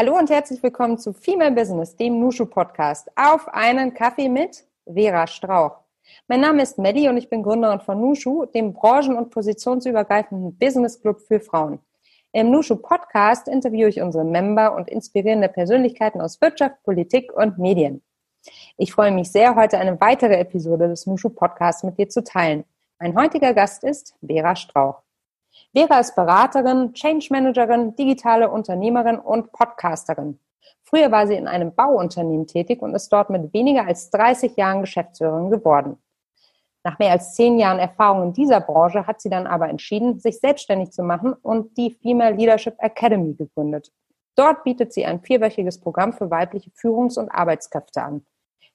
Hallo und herzlich willkommen zu Female Business, dem Nushu Podcast. Auf einen Kaffee mit Vera Strauch. Mein Name ist Melly und ich bin Gründerin von Nushu, dem branchen- und positionsübergreifenden Business Club für Frauen. Im Nushu Podcast interviewe ich unsere Member und inspirierende Persönlichkeiten aus Wirtschaft, Politik und Medien. Ich freue mich sehr, heute eine weitere Episode des Nushu Podcasts mit dir zu teilen. Mein heutiger Gast ist Vera Strauch. Vera ist Beraterin, Change Managerin, digitale Unternehmerin und Podcasterin. Früher war sie in einem Bauunternehmen tätig und ist dort mit weniger als 30 Jahren Geschäftsführerin geworden. Nach mehr als zehn Jahren Erfahrung in dieser Branche hat sie dann aber entschieden, sich selbstständig zu machen und die Female Leadership Academy gegründet. Dort bietet sie ein vierwöchiges Programm für weibliche Führungs- und Arbeitskräfte an.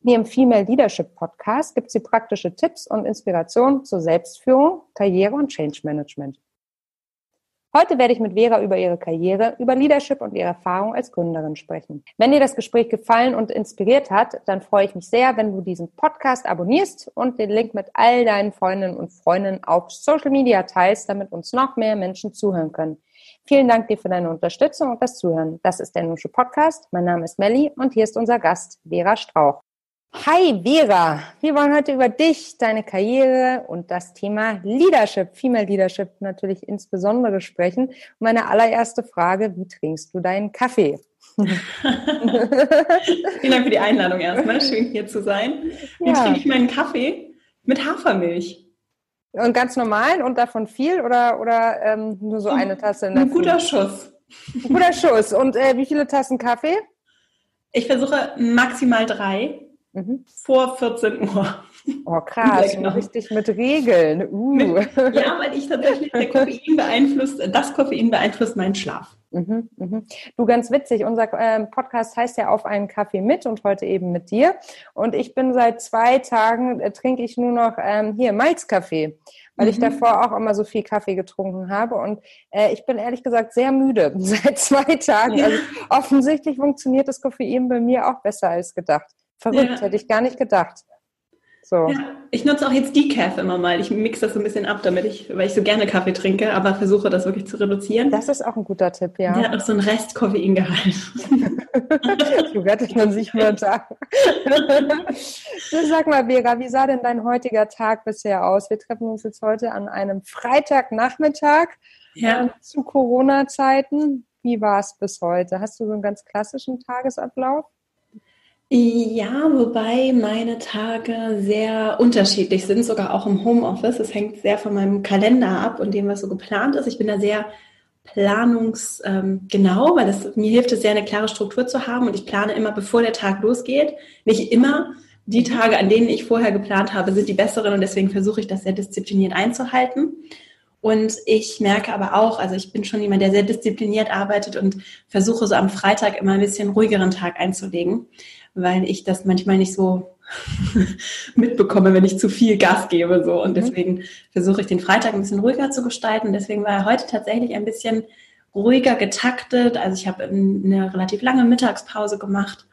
In ihrem Female Leadership Podcast gibt sie praktische Tipps und Inspirationen zur Selbstführung, Karriere und Change Management. Heute werde ich mit Vera über ihre Karriere, über Leadership und ihre Erfahrung als Gründerin sprechen. Wenn dir das Gespräch gefallen und inspiriert hat, dann freue ich mich sehr, wenn du diesen Podcast abonnierst und den Link mit all deinen Freundinnen und Freunden auf Social Media teilst, damit uns noch mehr Menschen zuhören können. Vielen Dank dir für deine Unterstützung und das Zuhören. Das ist der Nusche Podcast. Mein Name ist Melli und hier ist unser Gast Vera Strauch. Hi Vera, wir wollen heute über dich, deine Karriere und das Thema Leadership, Female Leadership natürlich insbesondere sprechen. Meine allererste Frage, wie trinkst du deinen Kaffee? Vielen Dank für die Einladung erstmal, schön hier zu sein. Wie ja. trinke ich meinen Kaffee? Mit Hafermilch. Und ganz normal und davon viel oder, oder ähm, nur so eine Tasse? Ein guter Schuss. Ein guter Schuss. Und äh, wie viele Tassen Kaffee? Ich versuche maximal drei. Mhm. Vor 14 Uhr. Oh krass, genau. richtig mit Regeln. Uh. Mit, ja, weil ich tatsächlich der Koffein beeinflusst, das Koffein beeinflusst meinen Schlaf. Mhm, mhm. Du, ganz witzig, unser äh, Podcast heißt ja auf einen Kaffee mit und heute eben mit dir. Und ich bin seit zwei Tagen, äh, trinke ich nur noch ähm, hier Malzkaffee, weil mhm. ich davor auch immer so viel Kaffee getrunken habe. Und äh, ich bin ehrlich gesagt sehr müde seit zwei Tagen. Ja. Also offensichtlich funktioniert das Koffein bei mir auch besser als gedacht. Verrückt, ja. hätte ich gar nicht gedacht. So. Ja, ich nutze auch jetzt Decaf immer mal. Ich mixe das so ein bisschen ab, damit ich, weil ich so gerne Kaffee trinke, aber versuche das wirklich zu reduzieren. Das ist auch ein guter Tipp, ja. Der hat auch so einen Rest Koffeingehalt. so rettet man sich nur Tag. Sag mal, Vera, wie sah denn dein heutiger Tag bisher aus? Wir treffen uns jetzt heute an einem Freitagnachmittag ja. zu Corona-Zeiten. Wie war es bis heute? Hast du so einen ganz klassischen Tagesablauf? Ja, wobei meine Tage sehr unterschiedlich sind, sogar auch im Homeoffice. Es hängt sehr von meinem Kalender ab und dem, was so geplant ist. Ich bin da sehr planungsgenau, ähm, weil es mir hilft es sehr, eine klare Struktur zu haben und ich plane immer, bevor der Tag losgeht. Nicht immer. Die Tage, an denen ich vorher geplant habe, sind die besseren und deswegen versuche ich das sehr diszipliniert einzuhalten. Und ich merke aber auch, also ich bin schon jemand, der sehr diszipliniert arbeitet und versuche so am Freitag immer ein bisschen ruhigeren Tag einzulegen, weil ich das manchmal nicht so mitbekomme, wenn ich zu viel Gas gebe. So. Und mhm. deswegen versuche ich den Freitag ein bisschen ruhiger zu gestalten. Deswegen war er heute tatsächlich ein bisschen ruhiger getaktet. Also ich habe eine relativ lange Mittagspause gemacht,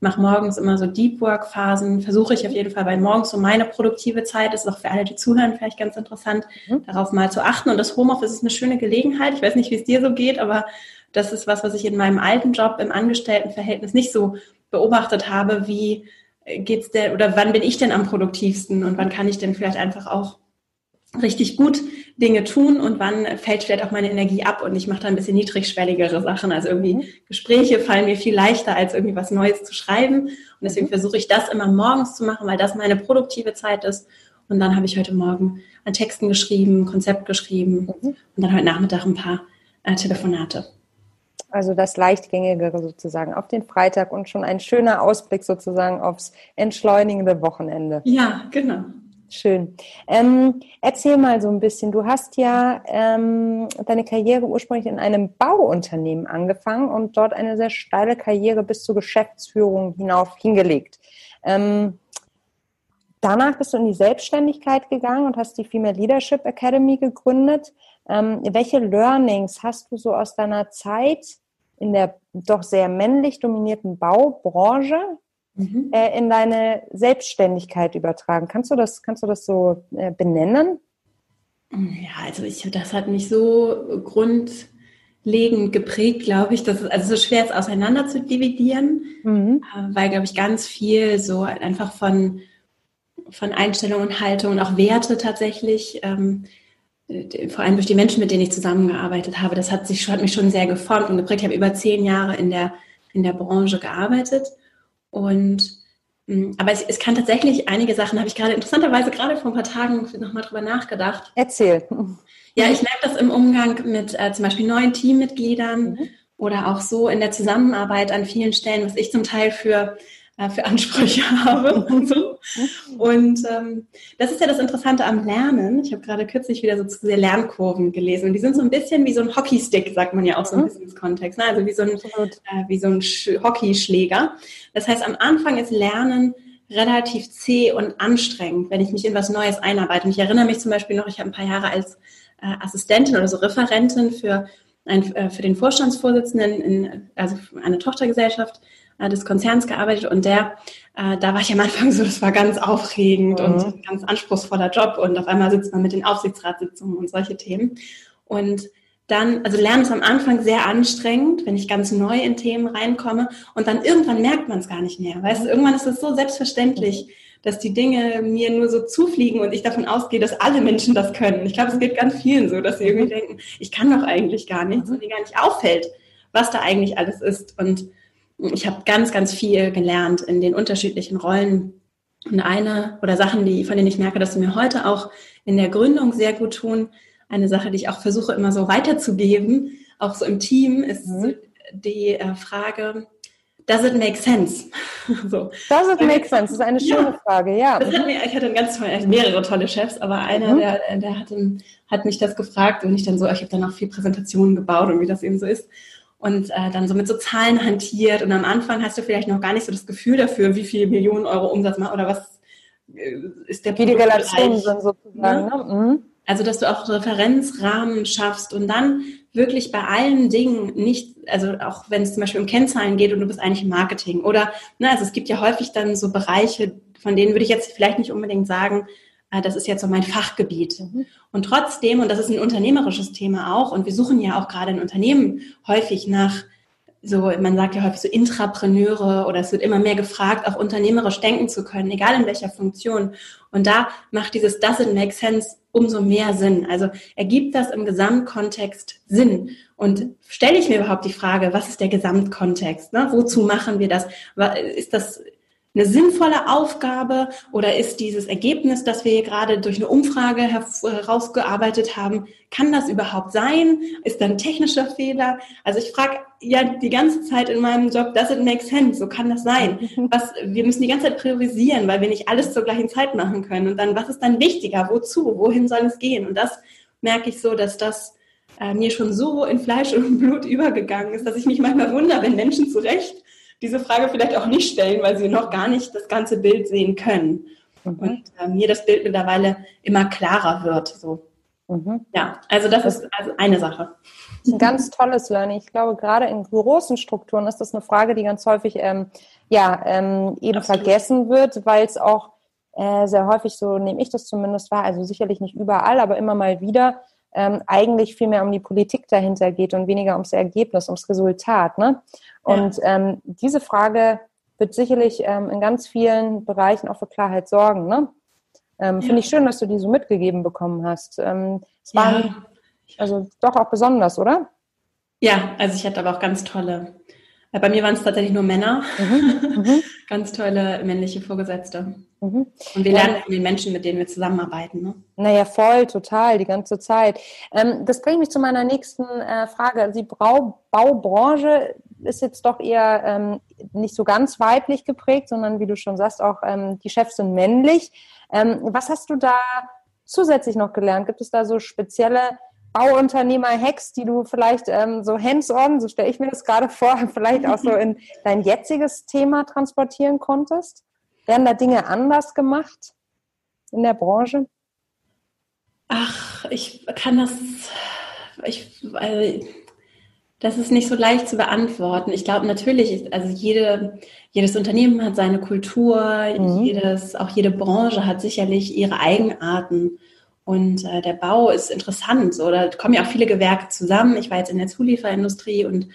mache morgens immer so Deep Work Phasen, versuche ich auf jeden Fall, weil morgens so meine produktive Zeit ist, auch für alle, die zuhören, vielleicht ganz interessant, mhm. darauf mal zu achten. Und das Homeoffice ist eine schöne Gelegenheit. Ich weiß nicht, wie es dir so geht, aber das ist was, was ich in meinem alten Job im Angestelltenverhältnis nicht so beobachtet habe, wie geht's denn oder wann bin ich denn am produktivsten und wann kann ich denn vielleicht einfach auch richtig gut Dinge tun und wann fällt vielleicht auch meine Energie ab und ich mache da ein bisschen niedrigschwelligere Sachen. Also irgendwie mhm. Gespräche fallen mir viel leichter, als irgendwie was Neues zu schreiben. Und deswegen mhm. versuche ich das immer morgens zu machen, weil das meine produktive Zeit ist. Und dann habe ich heute Morgen an Texten geschrieben, Konzept geschrieben mhm. und dann heute Nachmittag ein paar äh, Telefonate. Also das Leichtgängigere sozusagen auf den Freitag und schon ein schöner Ausblick sozusagen aufs entschleunigende Wochenende. Ja, genau. Schön. Ähm, erzähl mal so ein bisschen. Du hast ja ähm, deine Karriere ursprünglich in einem Bauunternehmen angefangen und dort eine sehr steile Karriere bis zur Geschäftsführung hinauf hingelegt. Ähm, danach bist du in die Selbstständigkeit gegangen und hast die Female Leadership Academy gegründet. Ähm, welche Learnings hast du so aus deiner Zeit in der doch sehr männlich dominierten Baubranche mhm. äh, in deine Selbstständigkeit übertragen? Kannst du das, kannst du das so äh, benennen? Ja, also ich, das hat mich so Grund, grundlegend geprägt, glaube ich, dass es also so schwer ist, auseinander zu dividieren, mhm. Äh, weil, glaube ich, ganz viel so einfach von, von Einstellungen und Haltungen, auch Werte tatsächlich, ähm, vor allem durch die Menschen, mit denen ich zusammengearbeitet habe, das hat, sich, hat mich schon sehr geformt und geprägt. Ich habe über zehn Jahre in der, in der Branche gearbeitet und mm, aber es, es kann tatsächlich einige Sachen, habe ich gerade interessanterweise gerade vor ein paar Tagen nochmal drüber nachgedacht. Erzähl. Ja, ich merke das im Umgang mit äh, zum Beispiel neuen Teammitgliedern mhm. oder auch so in der Zusammenarbeit an vielen Stellen, was ich zum Teil für äh, für Ansprüche habe und so. Und ähm, das ist ja das Interessante am Lernen. Ich habe gerade kürzlich wieder so zu sehr Lernkurven gelesen und die sind so ein bisschen wie so ein Hockeystick, sagt man ja auch so im mhm. Business-Kontext, ne? also wie so ein, äh, wie so ein Hockeyschläger. Das heißt, am Anfang ist Lernen relativ zäh und anstrengend, wenn ich mich in was Neues einarbeite. Und ich erinnere mich zum Beispiel noch, ich habe ein paar Jahre als äh, Assistentin oder so Referentin für, ein, äh, für den Vorstandsvorsitzenden in also eine Tochtergesellschaft äh, des Konzerns gearbeitet und der, äh, da war ich am Anfang so, das war ganz aufregend mhm. und ganz anspruchsvoller Job und auf einmal sitzt man mit den Aufsichtsratssitzungen und solche Themen. Und dann, also Lernen ist am Anfang sehr anstrengend, wenn ich ganz neu in Themen reinkomme und dann irgendwann merkt man es gar nicht mehr. Weißt du, irgendwann ist es so selbstverständlich, dass die Dinge mir nur so zufliegen und ich davon ausgehe, dass alle Menschen das können. Ich glaube, es geht ganz vielen so, dass sie irgendwie denken, ich kann doch eigentlich gar nichts und ihnen gar nicht auffällt, was da eigentlich alles ist. Und ich habe ganz, ganz viel gelernt in den unterschiedlichen Rollen. Und eine oder Sachen, die, von denen ich merke, dass sie mir heute auch in der Gründung sehr gut tun, eine Sache, die ich auch versuche immer so weiterzugeben, auch so im Team, ist mhm. die äh, Frage, does it make sense? so. Does it make sense? Das ist eine schöne ja. Frage, ja. Hat mir, ich hatte ganz toll, mehrere tolle Chefs, aber einer, mhm. der, der hat, hat mich das gefragt und ich dann so, ich habe dann auch viel Präsentationen gebaut und wie das eben so ist und äh, dann so mit so Zahlen hantiert und am Anfang hast du vielleicht noch gar nicht so das Gefühl dafür, wie viel Millionen Euro Umsatz macht oder was äh, ist der Wie die Relationen sind sozusagen. Ne? Ne? Mhm. Also, dass du auch Referenzrahmen schaffst und dann wirklich bei allen Dingen nicht, also auch wenn es zum Beispiel um Kennzahlen geht und du bist eigentlich im Marketing oder, ne, also es gibt ja häufig dann so Bereiche, von denen würde ich jetzt vielleicht nicht unbedingt sagen, das ist jetzt so mein Fachgebiet. Mhm. Und trotzdem, und das ist ein unternehmerisches Thema auch, und wir suchen ja auch gerade in Unternehmen häufig nach so, man sagt ja häufig so Intrapreneure oder es wird immer mehr gefragt, auch unternehmerisch denken zu können, egal in welcher Funktion. Und da macht dieses Doesn't make sense umso mehr Sinn. Also ergibt das im Gesamtkontext Sinn? Und stelle ich mir überhaupt die Frage, was ist der Gesamtkontext? Ne? Wozu machen wir das? Ist das eine sinnvolle Aufgabe oder ist dieses Ergebnis, das wir hier gerade durch eine Umfrage herausgearbeitet haben, kann das überhaupt sein? Ist da ein technischer Fehler? Also ich frage ja die ganze Zeit in meinem Job, does it make sense? So kann das sein. Was, wir müssen die ganze Zeit priorisieren, weil wir nicht alles zur gleichen Zeit machen können. Und dann, was ist dann wichtiger? Wozu? Wohin soll es gehen? Und das merke ich so, dass das äh, mir schon so in Fleisch und Blut übergegangen ist, dass ich mich manchmal wundere, wenn Menschen zu Recht diese Frage vielleicht auch nicht stellen, weil sie noch gar nicht das ganze Bild sehen können. Mhm. Und äh, mir das Bild mittlerweile immer klarer wird. So. Mhm. Ja, also das, das ist also eine Sache. Ein ganz tolles Learning. Ich glaube, gerade in großen Strukturen ist das eine Frage, die ganz häufig ähm, ja, ähm, eben Absolut. vergessen wird, weil es auch äh, sehr häufig, so nehme ich das zumindest wahr, also sicherlich nicht überall, aber immer mal wieder, ähm, eigentlich viel mehr um die Politik dahinter geht und weniger ums Ergebnis, ums Resultat. Ne? Und ja. ähm, diese Frage wird sicherlich ähm, in ganz vielen Bereichen auch für Klarheit sorgen. Ne? Ähm, ja. Finde ich schön, dass du die so mitgegeben bekommen hast. Ähm, es war ja. also doch auch besonders, oder? Ja, also ich hatte aber auch ganz tolle bei mir waren es tatsächlich nur Männer. Mhm. Mhm. Ganz tolle männliche Vorgesetzte. Mhm. Und wir lernen von den Menschen, mit denen wir zusammenarbeiten. Ne? Naja, voll, total, die ganze Zeit. Ähm, das bringt mich zu meiner nächsten äh, Frage. Die Brau Baubranche ist jetzt doch eher ähm, nicht so ganz weiblich geprägt, sondern wie du schon sagst, auch ähm, die Chefs sind männlich. Ähm, was hast du da zusätzlich noch gelernt? Gibt es da so spezielle Bauunternehmer-Hacks, die du vielleicht ähm, so hands-on, so stelle ich mir das gerade vor, vielleicht auch so in dein jetziges Thema transportieren konntest? Werden da Dinge anders gemacht in der Branche? Ach, ich kann das, ich, also, das ist nicht so leicht zu beantworten. Ich glaube natürlich, also jede, jedes Unternehmen hat seine Kultur, mhm. jedes, auch jede Branche hat sicherlich ihre Eigenarten. Und äh, der Bau ist interessant. So, da kommen ja auch viele Gewerke zusammen. Ich war jetzt in der Zulieferindustrie und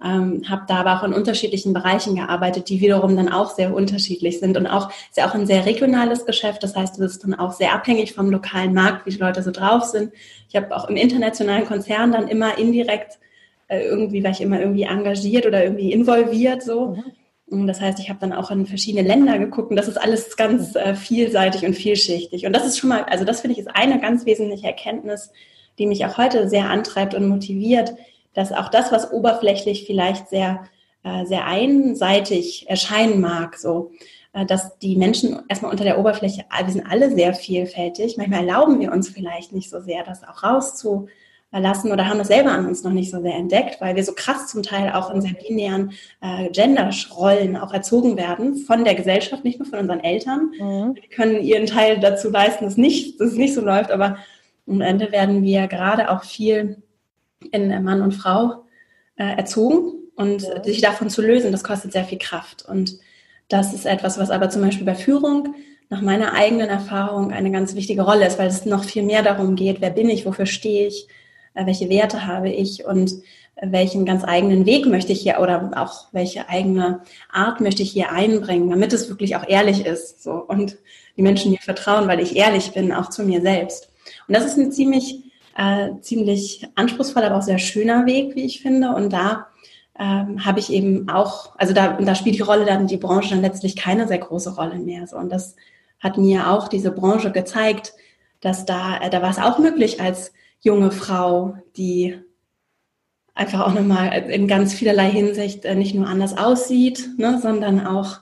ähm, habe da aber auch in unterschiedlichen Bereichen gearbeitet, die wiederum dann auch sehr unterschiedlich sind. Und auch ist ja auch ein sehr regionales Geschäft. Das heißt, du bist dann auch sehr abhängig vom lokalen Markt, wie die Leute so drauf sind. Ich habe auch im internationalen Konzern dann immer indirekt äh, irgendwie, war ich immer irgendwie engagiert oder irgendwie involviert so. Mhm. Das heißt, ich habe dann auch in verschiedene Länder geguckt und das ist alles ganz äh, vielseitig und vielschichtig. Und das ist schon mal, also das finde ich ist eine ganz wesentliche Erkenntnis, die mich auch heute sehr antreibt und motiviert, dass auch das, was oberflächlich vielleicht sehr, äh, sehr einseitig erscheinen mag, so, äh, dass die Menschen erstmal unter der Oberfläche, wir sind alle sehr vielfältig. Manchmal erlauben wir uns vielleicht nicht so sehr, das auch rauszu lassen oder haben das selber an uns noch nicht so sehr entdeckt, weil wir so krass zum Teil auch in sehr binären äh, Gender-Rollen auch erzogen werden von der Gesellschaft, nicht nur von unseren Eltern. Mhm. Die können ihren Teil dazu leisten, dass, nicht, dass es nicht so läuft, aber am Ende werden wir gerade auch viel in Mann und Frau äh, erzogen und ja. sich davon zu lösen, das kostet sehr viel Kraft. Und das ist etwas, was aber zum Beispiel bei Führung nach meiner eigenen Erfahrung eine ganz wichtige Rolle ist, weil es noch viel mehr darum geht, wer bin ich, wofür stehe ich, äh, welche Werte habe ich und welchen ganz eigenen Weg möchte ich hier oder auch welche eigene Art möchte ich hier einbringen, damit es wirklich auch ehrlich ist so und die Menschen mir vertrauen, weil ich ehrlich bin, auch zu mir selbst. Und das ist ein ziemlich äh, ziemlich anspruchsvoller, aber auch sehr schöner Weg, wie ich finde. Und da ähm, habe ich eben auch, also da, da spielt die Rolle dann die Branche dann letztlich keine sehr große Rolle mehr. So und das hat mir auch diese Branche gezeigt, dass da äh, da war es auch möglich als junge Frau, die einfach auch nochmal in ganz vielerlei Hinsicht äh, nicht nur anders aussieht, ne, sondern auch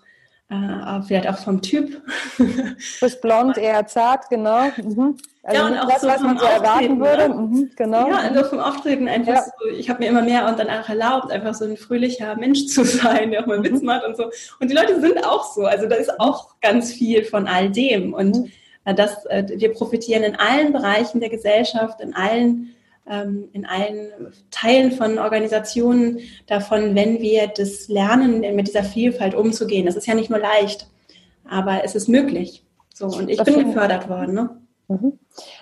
äh, vielleicht auch vom Typ. Frisch blond, eher zart, genau. Mhm. Also ja, und auch das, so was man so erwarten würde. Ne? Mhm, genau. Ja, also vom Auftreten einfach ja. so, ich habe mir immer mehr und dann auch erlaubt, einfach so ein fröhlicher Mensch zu sein, der auch mal mhm. Witz macht und so. Und die Leute sind auch so. Also da ist auch ganz viel von all dem. Und mhm. Äh, das, äh, wir profitieren in allen Bereichen der Gesellschaft, in allen, ähm, in allen Teilen von Organisationen davon, wenn wir das lernen, mit dieser Vielfalt umzugehen. Das ist ja nicht nur leicht, aber es ist möglich. So, und ich bin gefördert worden. Ne? Mhm.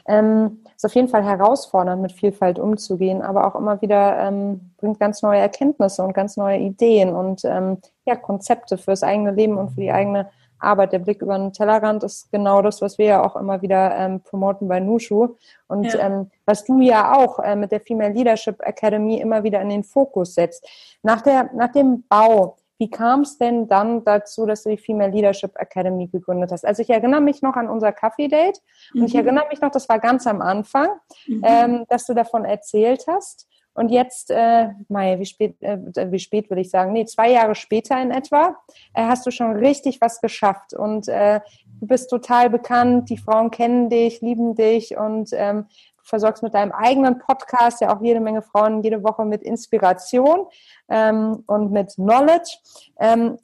Ähm, ist auf jeden Fall herausfordernd, mit Vielfalt umzugehen, aber auch immer wieder ähm, bringt ganz neue Erkenntnisse und ganz neue Ideen und ähm, ja, Konzepte fürs eigene Leben und für die eigene Arbeit. Der Blick über den Tellerrand ist genau das, was wir ja auch immer wieder ähm, promoten bei Nushu. Und ja. ähm, was du ja auch äh, mit der Female Leadership Academy immer wieder in den Fokus setzt. Nach, der, nach dem Bau, wie kam es denn dann dazu, dass du die Female Leadership Academy gegründet hast? Also ich erinnere mich noch an unser Kaffee-Date und ich mhm. erinnere mich noch, das war ganz am Anfang, mhm. ähm, dass du davon erzählt hast. Und jetzt, äh, Mai, wie spät, äh, wie spät würde ich sagen? Nee, zwei Jahre später in etwa, äh, hast du schon richtig was geschafft. Und äh, du bist total bekannt, die Frauen kennen dich, lieben dich und ähm, du versorgst mit deinem eigenen Podcast ja auch jede Menge Frauen jede Woche mit Inspiration ähm, und mit Knowledge. Ähm,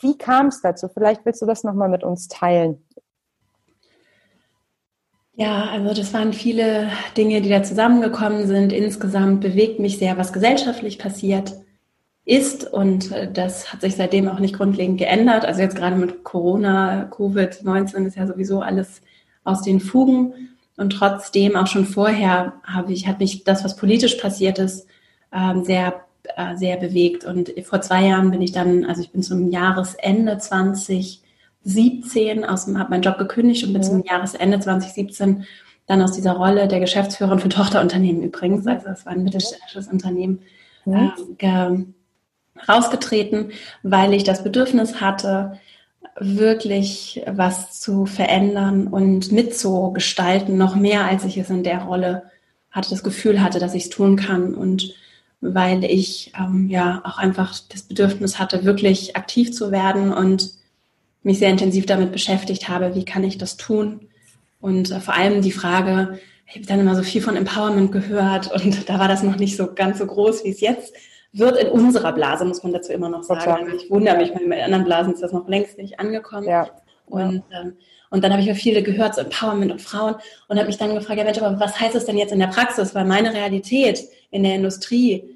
wie kam es dazu? Vielleicht willst du das nochmal mit uns teilen. Ja, also das waren viele Dinge, die da zusammengekommen sind. Insgesamt bewegt mich sehr, was gesellschaftlich passiert ist und äh, das hat sich seitdem auch nicht grundlegend geändert. Also jetzt gerade mit Corona, Covid-19 ist ja sowieso alles aus den Fugen und trotzdem auch schon vorher habe ich, hat mich das, was politisch passiert ist, ähm, sehr, äh, sehr bewegt und vor zwei Jahren bin ich dann, also ich bin zum Jahresende 20 2017 aus dem, habe meinen Job gekündigt und bin mhm. zum Jahresende 2017 dann aus dieser Rolle der Geschäftsführerin für Tochterunternehmen übrigens, also es war ein mittelständisches Unternehmen, mhm. äh, rausgetreten, weil ich das Bedürfnis hatte, wirklich was zu verändern und mitzugestalten, noch mehr als ich es in der Rolle hatte, das Gefühl hatte, dass ich es tun kann und weil ich ähm, ja auch einfach das Bedürfnis hatte, wirklich aktiv zu werden und mich sehr intensiv damit beschäftigt habe, wie kann ich das tun? Und äh, vor allem die Frage, ich habe dann immer so viel von Empowerment gehört und da war das noch nicht so ganz so groß, wie es jetzt wird in unserer Blase, muss man dazu immer noch sagen. Also ich wundere mich, weil in anderen Blasen ist das noch längst nicht angekommen. Ja. Und, ähm, und dann habe ich mir viele gehört, so Empowerment und Frauen, und habe mich dann gefragt, ja Mensch, aber was heißt das denn jetzt in der Praxis? Weil meine Realität in der Industrie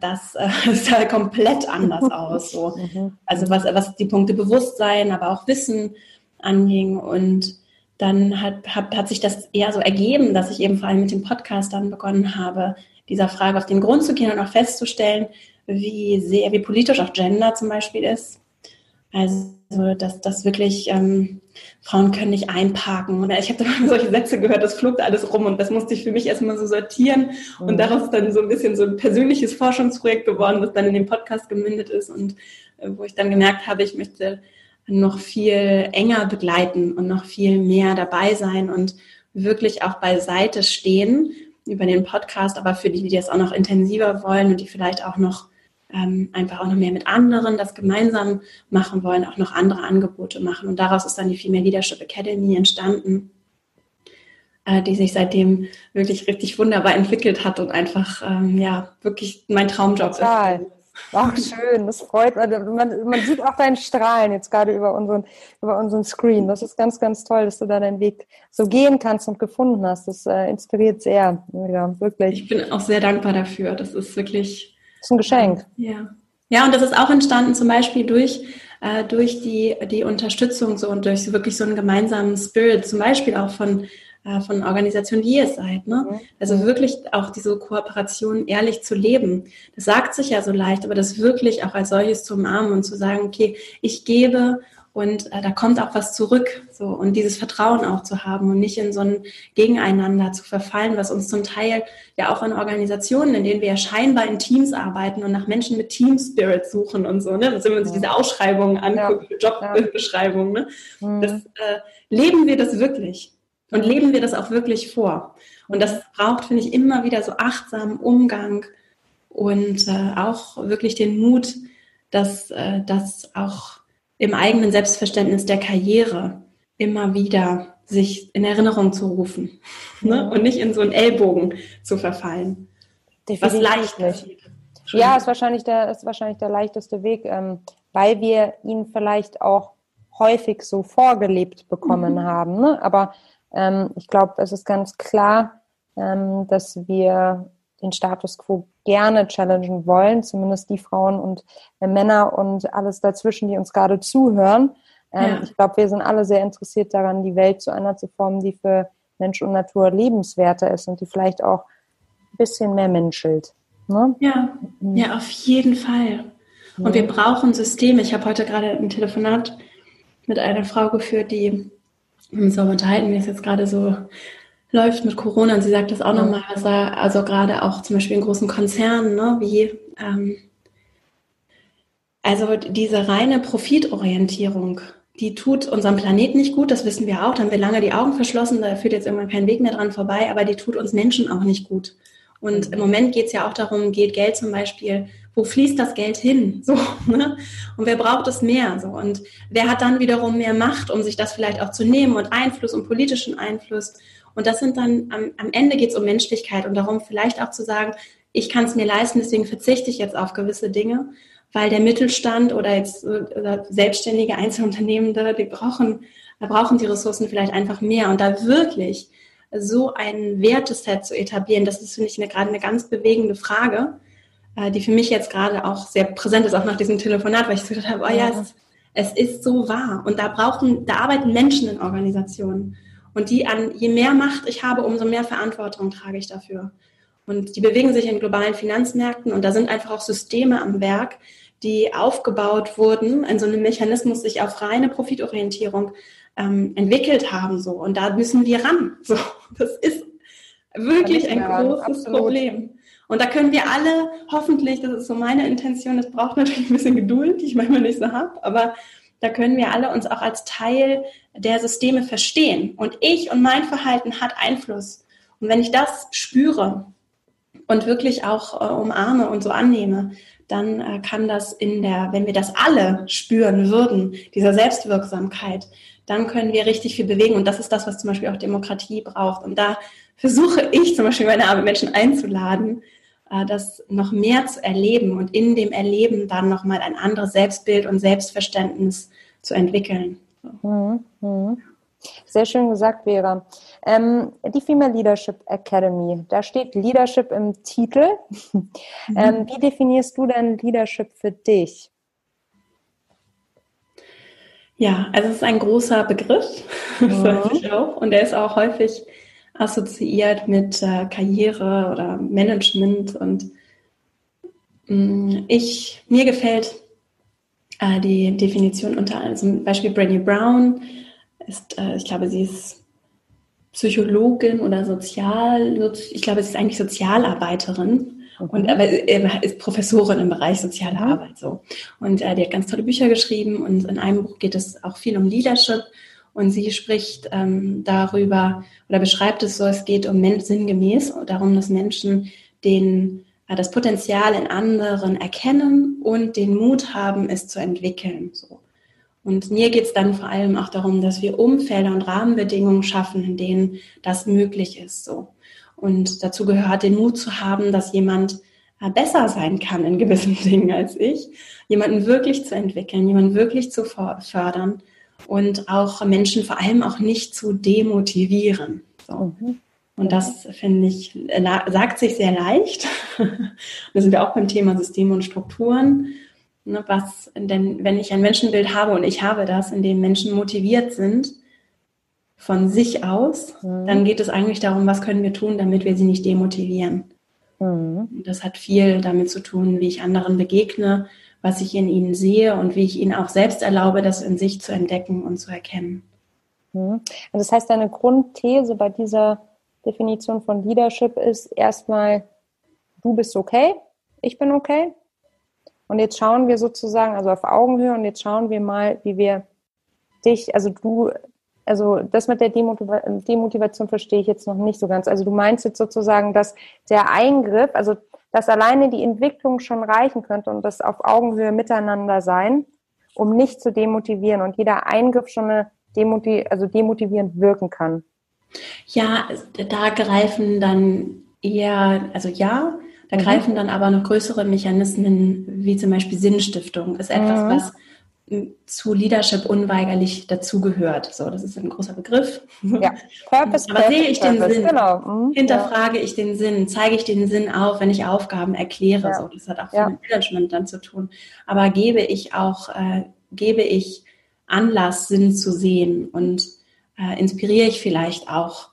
das äh, sah komplett anders aus. So. Mhm. Also was, was die Punkte Bewusstsein, aber auch Wissen anging. Und dann hat, hat, hat sich das eher so ergeben, dass ich eben vor allem mit dem Podcast dann begonnen habe, dieser Frage auf den Grund zu gehen und auch festzustellen, wie sehr, wie politisch auch Gender zum Beispiel ist. Also, dass das wirklich ähm, Frauen können nicht einparken. Oder ich habe da mal solche Sätze gehört, das flog alles rum und das musste ich für mich erstmal so sortieren. Und mhm. daraus ist dann so ein bisschen so ein persönliches Forschungsprojekt geworden, was dann in den Podcast gemündet ist und äh, wo ich dann gemerkt habe, ich möchte noch viel enger begleiten und noch viel mehr dabei sein und wirklich auch beiseite stehen über den Podcast, aber für die, die das auch noch intensiver wollen und die vielleicht auch noch ähm, einfach auch noch mehr mit anderen das gemeinsam machen wollen, auch noch andere Angebote machen. Und daraus ist dann die Female Leadership Academy entstanden, äh, die sich seitdem wirklich richtig wunderbar entwickelt hat und einfach ähm, ja wirklich mein Traumjob Total. ist. Ach, schön, das freut man. Man sieht auch deinen Strahlen jetzt gerade über unseren, über unseren Screen. Das ist ganz, ganz toll, dass du da deinen Weg so gehen kannst und gefunden hast. Das äh, inspiriert sehr, ja, wirklich. Ich bin auch sehr dankbar dafür. Das ist wirklich das ist ein Geschenk. Ja. Ja, und das ist auch entstanden zum Beispiel durch, äh, durch die, die Unterstützung so und durch wirklich so einen gemeinsamen Spirit, zum Beispiel auch von, äh, von Organisationen wie ihr seid. Ne? Mhm. Also wirklich auch diese Kooperation ehrlich zu leben. Das sagt sich ja so leicht, aber das wirklich auch als solches zu umarmen und zu sagen, okay, ich gebe und äh, da kommt auch was zurück. So, und dieses Vertrauen auch zu haben und nicht in so ein Gegeneinander zu verfallen, was uns zum Teil ja auch in Organisationen, in denen wir ja scheinbar in Teams arbeiten und nach Menschen mit Team Spirit suchen und so, ne? Wenn wir uns diese Ausschreibungen angucken, ja. Jobbeschreibungen, ne? Mhm. Das, äh, leben wir das wirklich? Und leben wir das auch wirklich vor? Und das braucht, finde ich, immer wieder so achtsamen Umgang und äh, auch wirklich den Mut, dass äh, das auch im eigenen Selbstverständnis der Karriere immer wieder sich in Erinnerung zu rufen ne? und nicht in so einen Ellbogen zu verfallen. Definitiv was leicht nicht. Ja, ist wahrscheinlich der, ist wahrscheinlich der leichteste Weg, ähm, weil wir ihn vielleicht auch häufig so vorgelebt bekommen mhm. haben. Ne? Aber ähm, ich glaube, es ist ganz klar, ähm, dass wir den Status quo gerne challengen wollen, zumindest die Frauen und äh, Männer und alles dazwischen, die uns gerade zuhören. Ähm, ja. Ich glaube, wir sind alle sehr interessiert daran, die Welt zu einer zu formen, die für Mensch und Natur lebenswerter ist und die vielleicht auch ein bisschen mehr menschelt. Ne? Ja, mhm. ja, auf jeden Fall. Und wir brauchen Systeme. Ich habe heute gerade ein Telefonat mit einer Frau geführt, die uns so unterhalten, wie es jetzt gerade so läuft mit Corona. Und sie sagt das auch ja. nochmal, was er, also gerade auch zum Beispiel in großen Konzernen, ne, wie, ähm, also diese reine Profitorientierung, die tut unserem Planeten nicht gut, das wissen wir auch. Da haben wir lange die Augen verschlossen, da führt jetzt irgendwann kein Weg mehr dran vorbei, aber die tut uns Menschen auch nicht gut. Und im Moment geht es ja auch darum, geht Geld zum Beispiel, wo fließt das Geld hin? So, ne? Und wer braucht es mehr? So, und wer hat dann wiederum mehr Macht, um sich das vielleicht auch zu nehmen und Einfluss und politischen Einfluss? Und das sind dann, am, am Ende geht es um Menschlichkeit und darum vielleicht auch zu sagen, ich kann es mir leisten, deswegen verzichte ich jetzt auf gewisse Dinge, weil der Mittelstand oder jetzt oder selbstständige Einzelunternehmende, die brauchen, da brauchen die Ressourcen vielleicht einfach mehr. Und da wirklich so ein Werteset zu etablieren, das ist, finde ich, eine, gerade eine ganz bewegende Frage, äh, die für mich jetzt gerade auch sehr präsent ist, auch nach diesem Telefonat, weil ich so gedacht habe, oh ja, es, es ist so wahr. Und da brauchen, da arbeiten Menschen in Organisationen. Und die an, je mehr Macht ich habe, umso mehr Verantwortung trage ich dafür. Und die bewegen sich in globalen Finanzmärkten und da sind einfach auch Systeme am Werk, die aufgebaut wurden, in so einem Mechanismus sich auf reine Profitorientierung ähm, entwickelt haben. So. Und da müssen wir ran. So. Das ist wirklich ein großes Absolut. Problem. Und da können wir alle hoffentlich, das ist so meine Intention, das braucht natürlich ein bisschen Geduld, die ich manchmal nicht so habe, aber da können wir alle uns auch als Teil der Systeme verstehen. Und ich und mein Verhalten hat Einfluss. Und wenn ich das spüre und wirklich auch äh, umarme und so annehme, dann äh, kann das in der, wenn wir das alle spüren würden, dieser Selbstwirksamkeit, dann können wir richtig viel bewegen. Und das ist das, was zum Beispiel auch Demokratie braucht. Und da versuche ich zum Beispiel meine Arbeit Menschen einzuladen, äh, das noch mehr zu erleben und in dem Erleben dann nochmal ein anderes Selbstbild und Selbstverständnis zu entwickeln. Mhm, mhm. Sehr schön gesagt, Vera. Ähm, die Female Leadership Academy, da steht Leadership im Titel. Mhm. Ähm, wie definierst du denn Leadership für dich? Ja, also es ist ein großer Begriff, mhm. auch. Und der ist auch häufig assoziiert mit äh, Karriere oder Management. Und mh, mm, ich, mir gefällt äh, die Definition unter anderem, zum Beispiel Brené Brown ist, äh, ich glaube, sie ist Psychologin oder Sozial, ich glaube, sie ist eigentlich Sozialarbeiterin. Und aber ist Professorin im Bereich soziale Arbeit so. Und äh, die hat ganz tolle Bücher geschrieben und in einem Buch geht es auch viel um Leadership. Und sie spricht ähm, darüber oder beschreibt es so, es geht um sinngemäß darum, dass Menschen den, das Potenzial in anderen erkennen und den Mut haben, es zu entwickeln. So. Und mir geht es dann vor allem auch darum, dass wir Umfelder und Rahmenbedingungen schaffen, in denen das möglich ist. So. Und dazu gehört, den Mut zu haben, dass jemand äh, besser sein kann in gewissen Dingen als ich, jemanden wirklich zu entwickeln, jemanden wirklich zu fördern und auch Menschen vor allem auch nicht zu demotivieren. So. Mhm. Und das finde ich, sagt sich sehr leicht. da sind wir auch beim Thema Systeme und Strukturen. Ne, was, denn wenn ich ein Menschenbild habe und ich habe das, in dem Menschen motiviert sind, von sich aus, mhm. dann geht es eigentlich darum, was können wir tun, damit wir sie nicht demotivieren. Mhm. Das hat viel damit zu tun, wie ich anderen begegne, was ich in ihnen sehe und wie ich ihnen auch selbst erlaube, das in sich zu entdecken und zu erkennen. Mhm. Das heißt, deine Grundthese bei dieser Definition von Leadership ist erstmal, du bist okay, ich bin okay. Und jetzt schauen wir sozusagen, also auf Augenhöhe, und jetzt schauen wir mal, wie wir dich, also du also das mit der Demotiva Demotivation verstehe ich jetzt noch nicht so ganz. Also du meinst jetzt sozusagen, dass der Eingriff, also dass alleine die Entwicklung schon reichen könnte und das auf Augenhöhe miteinander sein, um nicht zu demotivieren und jeder Eingriff schon eine demotiv also demotivierend wirken kann. Ja, da greifen dann eher, also ja, da mhm. greifen dann aber noch größere Mechanismen, wie zum Beispiel Sinnstiftung, ist etwas, mhm. was zu Leadership unweigerlich dazugehört. So, das ist ein großer Begriff. Ja, Purpose. Aber sehe ich den Sinn? Genau. Mhm. Hinterfrage ja. ich den Sinn? Zeige ich den Sinn auf, wenn ich Aufgaben erkläre? Ja. So, das hat auch viel ja. mit Management dann zu tun. Aber gebe ich auch, äh, gebe ich Anlass, Sinn zu sehen und äh, inspiriere ich vielleicht auch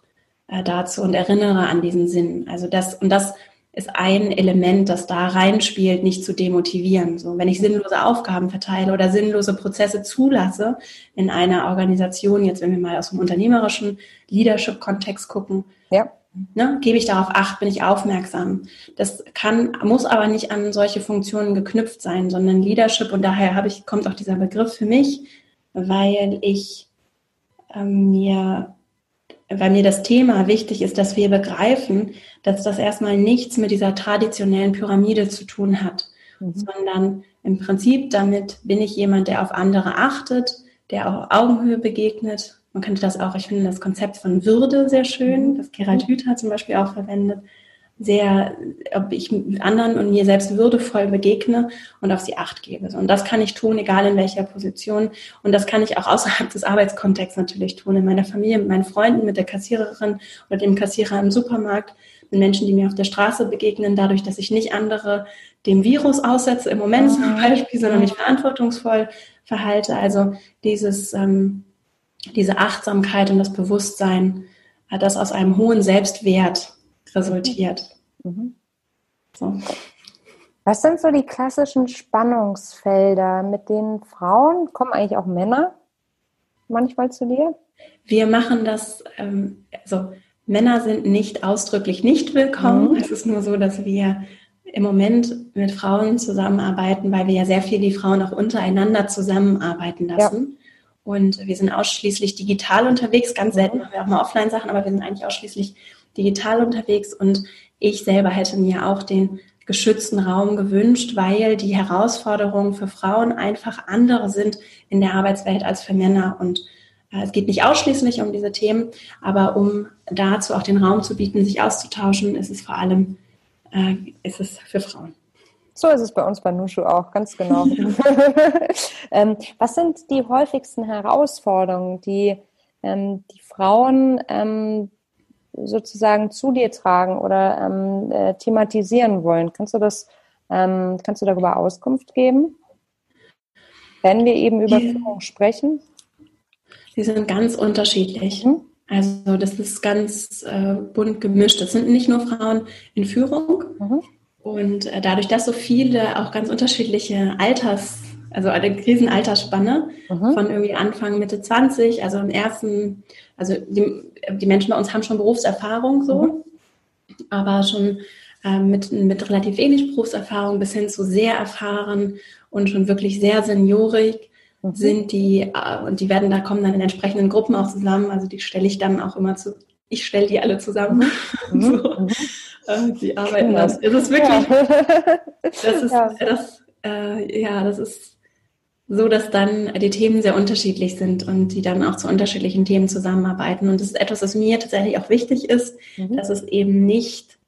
äh, dazu und erinnere an diesen Sinn. Also das und das ist ein Element, das da reinspielt, nicht zu demotivieren. So, wenn ich sinnlose Aufgaben verteile oder sinnlose Prozesse zulasse in einer Organisation, jetzt wenn wir mal aus dem unternehmerischen Leadership-Kontext gucken, ja. ne, gebe ich darauf Acht, bin ich aufmerksam. Das kann, muss aber nicht an solche Funktionen geknüpft sein, sondern Leadership und daher habe ich, kommt auch dieser Begriff für mich, weil ich mir weil mir das Thema wichtig ist, dass wir begreifen, dass das erstmal nichts mit dieser traditionellen Pyramide zu tun hat, mhm. sondern im Prinzip damit bin ich jemand, der auf andere achtet, der auch Augenhöhe begegnet. Man könnte das auch, ich finde das Konzept von Würde sehr schön, mhm. das Gerald Hüther zum Beispiel auch verwendet sehr, ob ich anderen und mir selbst würdevoll begegne und auf sie acht gebe. Und das kann ich tun, egal in welcher Position. Und das kann ich auch außerhalb des Arbeitskontexts natürlich tun, in meiner Familie, mit meinen Freunden, mit der Kassiererin oder dem Kassierer im Supermarkt, mit Menschen, die mir auf der Straße begegnen, dadurch, dass ich nicht andere dem Virus aussetze, im Moment zum mhm. Beispiel, sondern mich verantwortungsvoll verhalte. Also dieses, ähm, diese Achtsamkeit und das Bewusstsein, äh, das aus einem hohen Selbstwert resultiert. Mhm. So. Was sind so die klassischen Spannungsfelder, mit denen Frauen, kommen eigentlich auch Männer manchmal zu dir? Wir machen das, ähm, also Männer sind nicht ausdrücklich nicht willkommen. Mhm. Es ist nur so, dass wir im Moment mit Frauen zusammenarbeiten, weil wir ja sehr viel die Frauen auch untereinander zusammenarbeiten lassen. Ja. Und wir sind ausschließlich digital unterwegs. Ganz selten machen wir auch mal Offline-Sachen, aber wir sind eigentlich ausschließlich digital unterwegs und ich selber hätte mir auch den geschützten Raum gewünscht, weil die Herausforderungen für Frauen einfach andere sind in der Arbeitswelt als für Männer. Und äh, es geht nicht ausschließlich um diese Themen, aber um dazu auch den Raum zu bieten, sich auszutauschen, ist es vor allem äh, ist es für Frauen. So ist es bei uns bei Nushu auch, ganz genau. ähm, was sind die häufigsten Herausforderungen, die ähm, die Frauen ähm, sozusagen zu dir tragen oder ähm, äh, thematisieren wollen. Kannst du das, ähm, kannst du darüber Auskunft geben? Wenn wir eben über Führung sprechen? Die sind ganz unterschiedlich. Mhm. Also das ist ganz äh, bunt gemischt. Das sind nicht nur Frauen in Führung. Mhm. Und äh, dadurch, dass so viele auch ganz unterschiedliche Alters, also eine Krisenalterspanne mhm. von irgendwie Anfang, Mitte 20, also im ersten, also die, die Menschen bei uns haben schon Berufserfahrung so, mhm. aber schon äh, mit, mit relativ wenig Berufserfahrung bis hin zu sehr erfahren und schon wirklich sehr seniorig mhm. sind die, äh, und die werden, da kommen dann in entsprechenden Gruppen auch zusammen. Also die stelle ich dann auch immer zu, ich stelle die alle zusammen. Mhm. so. Äh, die arbeiten dann. Es ist wirklich, das ist, ja. das, äh, ja, das ist so, dass dann die Themen sehr unterschiedlich sind und die dann auch zu unterschiedlichen Themen zusammenarbeiten. Und das ist etwas, was mir tatsächlich auch wichtig ist, mhm. dass es eben nicht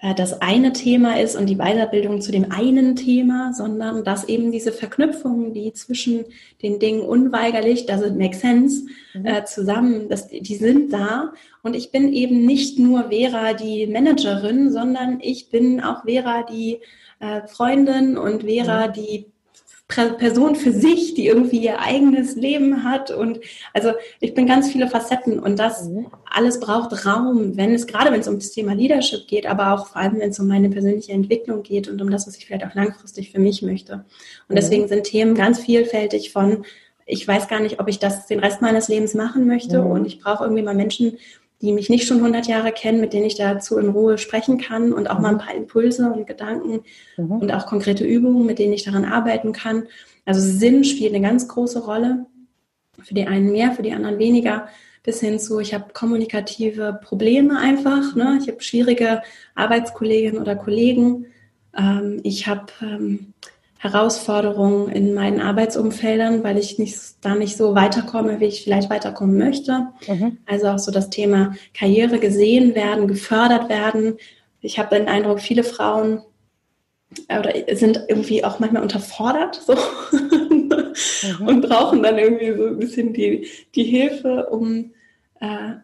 äh, das eine Thema ist und die Weiterbildung zu dem einen Thema, sondern dass eben diese Verknüpfungen, die zwischen den Dingen unweigerlich, das makes sense, mhm. äh, zusammen, dass, die sind da. Und ich bin eben nicht nur Vera, die Managerin, sondern ich bin auch Vera, die äh, Freundin und Vera, mhm. die Person für sich, die irgendwie ihr eigenes Leben hat. Und also ich bin ganz viele Facetten und das mhm. alles braucht Raum, wenn es, gerade wenn es um das Thema Leadership geht, aber auch vor allem, wenn es um meine persönliche Entwicklung geht und um das, was ich vielleicht auch langfristig für mich möchte. Und mhm. deswegen sind Themen ganz vielfältig von ich weiß gar nicht, ob ich das den Rest meines Lebens machen möchte mhm. und ich brauche irgendwie mal Menschen, die mich nicht schon 100 Jahre kennen, mit denen ich dazu in Ruhe sprechen kann und auch mhm. mal ein paar Impulse und Gedanken mhm. und auch konkrete Übungen, mit denen ich daran arbeiten kann. Also Sinn spielt eine ganz große Rolle. Für die einen mehr, für die anderen weniger. Bis hin zu, ich habe kommunikative Probleme einfach. Ne? Ich habe schwierige Arbeitskolleginnen oder Kollegen. Ähm, ich habe ähm, Herausforderungen in meinen Arbeitsumfeldern, weil ich nicht, da nicht so weiterkomme, wie ich vielleicht weiterkommen möchte. Mhm. Also auch so das Thema Karriere gesehen werden, gefördert werden. Ich habe den Eindruck, viele Frauen äh, oder sind irgendwie auch manchmal unterfordert so mhm. und brauchen dann irgendwie so ein bisschen die, die Hilfe, um äh,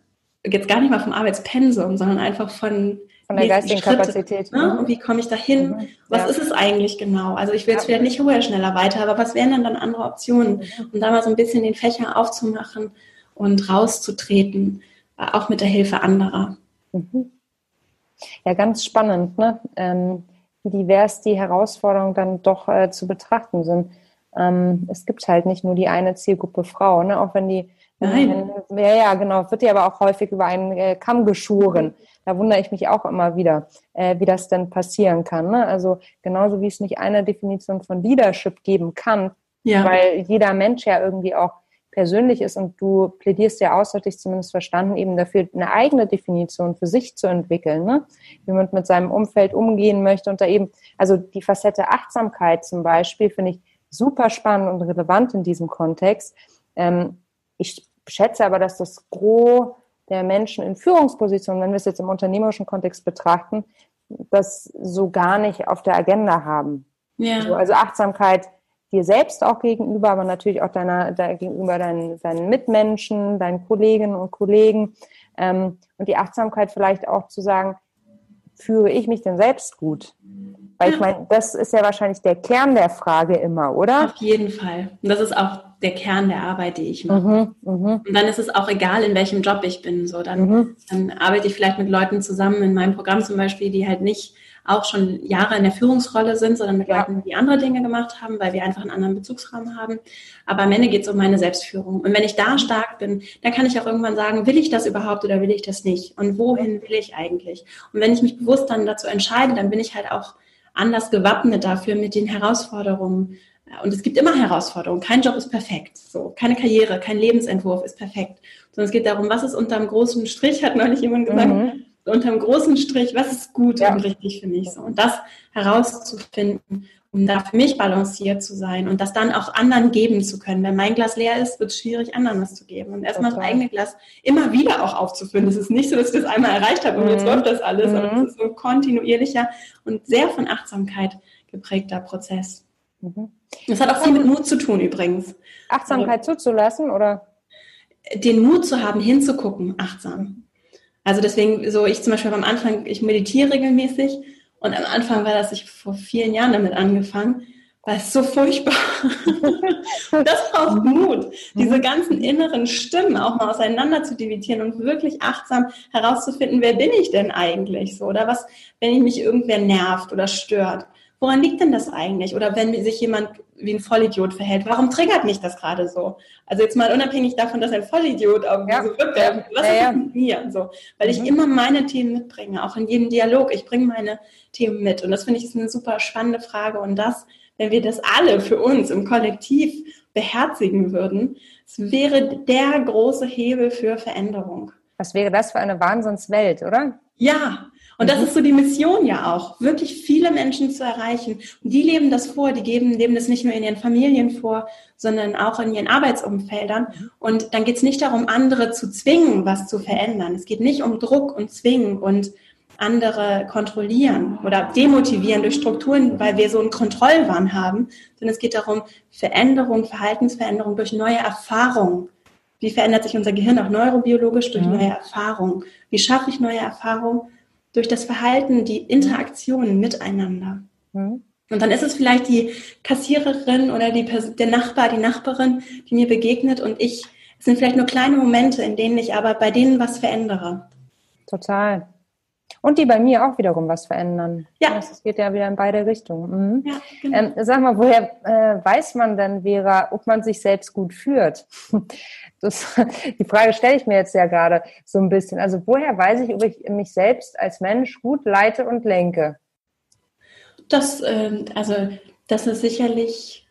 jetzt gar nicht mal vom Arbeitspensum, sondern einfach von von der geistigen Schritte, Kapazität. Ne? Mhm. Und wie komme ich da hin? Mhm. Was ja. ist es eigentlich genau? Also ich will jetzt vielleicht nicht höher, schneller weiter, aber was wären denn dann andere Optionen? Mhm. Um da mal so ein bisschen den Fächer aufzumachen und rauszutreten, äh, auch mit der Hilfe anderer. Mhm. Ja, ganz spannend, ne? Ähm, wie divers die Herausforderungen dann doch äh, zu betrachten sind. Ähm, es gibt halt nicht nur die eine Zielgruppe Frau, ne? auch wenn die Nein. Ja, ja, genau. Wird ja aber auch häufig über einen äh, Kamm geschoren. Da wundere ich mich auch immer wieder, äh, wie das denn passieren kann. Ne? Also genauso wie es nicht eine Definition von Leadership geben kann, ja. weil jeder Mensch ja irgendwie auch persönlich ist und du plädierst ja aus, hatte ich zumindest verstanden, eben dafür eine eigene Definition für sich zu entwickeln, ne? wie man mit seinem Umfeld umgehen möchte und da eben, also die Facette Achtsamkeit zum Beispiel finde ich super spannend und relevant in diesem Kontext. Ähm, ich schätze aber, dass das Gros der Menschen in Führungspositionen, wenn wir es jetzt im unternehmerischen Kontext betrachten, das so gar nicht auf der Agenda haben. Ja. Also, also Achtsamkeit dir selbst auch gegenüber, aber natürlich auch deiner, deiner gegenüber deinen, deinen Mitmenschen, deinen Kolleginnen und Kollegen. Ähm, und die Achtsamkeit vielleicht auch zu sagen, führe ich mich denn selbst gut? Weil ich meine, das ist ja wahrscheinlich der Kern der Frage immer, oder? Auf jeden Fall. Und das ist auch der Kern der Arbeit, die ich mache. Mhm, mh. Und dann ist es auch egal, in welchem Job ich bin. So, dann, mhm. dann arbeite ich vielleicht mit Leuten zusammen in meinem Programm zum Beispiel, die halt nicht auch schon Jahre in der Führungsrolle sind, sondern mit ja. Leuten, die andere Dinge gemacht haben, weil wir einfach einen anderen Bezugsrahmen haben. Aber am Ende geht es um meine Selbstführung. Und wenn ich da stark bin, dann kann ich auch irgendwann sagen, will ich das überhaupt oder will ich das nicht? Und wohin will ich eigentlich? Und wenn ich mich bewusst dann dazu entscheide, dann bin ich halt auch anders gewappnet dafür, mit den Herausforderungen und es gibt immer Herausforderungen. Kein Job ist perfekt. So, keine Karriere, kein Lebensentwurf ist perfekt. Sondern es geht darum, was ist unterm großen Strich, hat neulich jemand gesagt, mhm. unterm großen Strich, was ist gut ja. und richtig für mich. So. Und das herauszufinden, um da für mich balanciert zu sein und das dann auch anderen geben zu können. Wenn mein Glas leer ist, wird es schwierig, anderen was zu geben. Und erstmal das eigene Glas immer wieder auch aufzufüllen. Es ist nicht so, dass ich das einmal erreicht habe und mhm. jetzt läuft das alles, mhm. sondern es ist so ein kontinuierlicher und sehr von Achtsamkeit geprägter Prozess. Mhm. Das hat auch viel mit Mut zu tun übrigens. Achtsamkeit also, zuzulassen oder? Den Mut zu haben, hinzugucken, achtsam. Also deswegen, so ich zum Beispiel am Anfang, ich meditiere regelmäßig und am Anfang war das, ich vor vielen Jahren damit angefangen Das ist so furchtbar. das braucht Mut, diese ganzen inneren Stimmen auch mal auseinander zu dividieren und wirklich achtsam herauszufinden, wer bin ich denn eigentlich so? Oder was, wenn ich mich irgendwer nervt oder stört? Woran liegt denn das eigentlich? Oder wenn sich jemand wie ein Vollidiot verhält, warum triggert mich das gerade so? Also jetzt mal unabhängig davon, dass ein Vollidiot irgendwie ja. so rückwärts, was ja, ist ja. mit mir? So, weil mhm. ich immer meine Themen mitbringe, auch in jedem Dialog. Ich bringe meine Themen mit. Und das finde ich ist eine super spannende Frage. Und das wenn wir das alle für uns im Kollektiv beherzigen würden, es wäre der große Hebel für Veränderung. Was wäre das für eine Wahnsinnswelt, oder? Ja, und das mhm. ist so die Mission ja auch, wirklich viele Menschen zu erreichen. Und die leben das vor, die geben, leben das nicht nur in ihren Familien vor, sondern auch in ihren Arbeitsumfeldern. Und dann geht es nicht darum, andere zu zwingen, was zu verändern. Es geht nicht um Druck und Zwingen und andere kontrollieren oder demotivieren durch Strukturen, weil wir so einen Kontrollwahn haben, sondern es geht darum, Veränderung, Verhaltensveränderung durch neue Erfahrungen. Wie verändert sich unser Gehirn auch neurobiologisch durch mhm. neue Erfahrungen? Wie schaffe ich neue Erfahrungen? Durch das Verhalten, die Interaktion miteinander. Mhm. Und dann ist es vielleicht die Kassiererin oder die, der Nachbar, die Nachbarin, die mir begegnet und ich, es sind vielleicht nur kleine Momente, in denen ich aber bei denen was verändere. Total. Und die bei mir auch wiederum was verändern. Ja. Es geht ja wieder in beide Richtungen. Mhm. Ja, genau. ähm, sag mal, woher äh, weiß man denn, Vera, ob man sich selbst gut führt? Das, die Frage stelle ich mir jetzt ja gerade so ein bisschen. Also woher weiß ich, ob ich mich selbst als Mensch gut leite und lenke? Das, ähm, also das ist sicherlich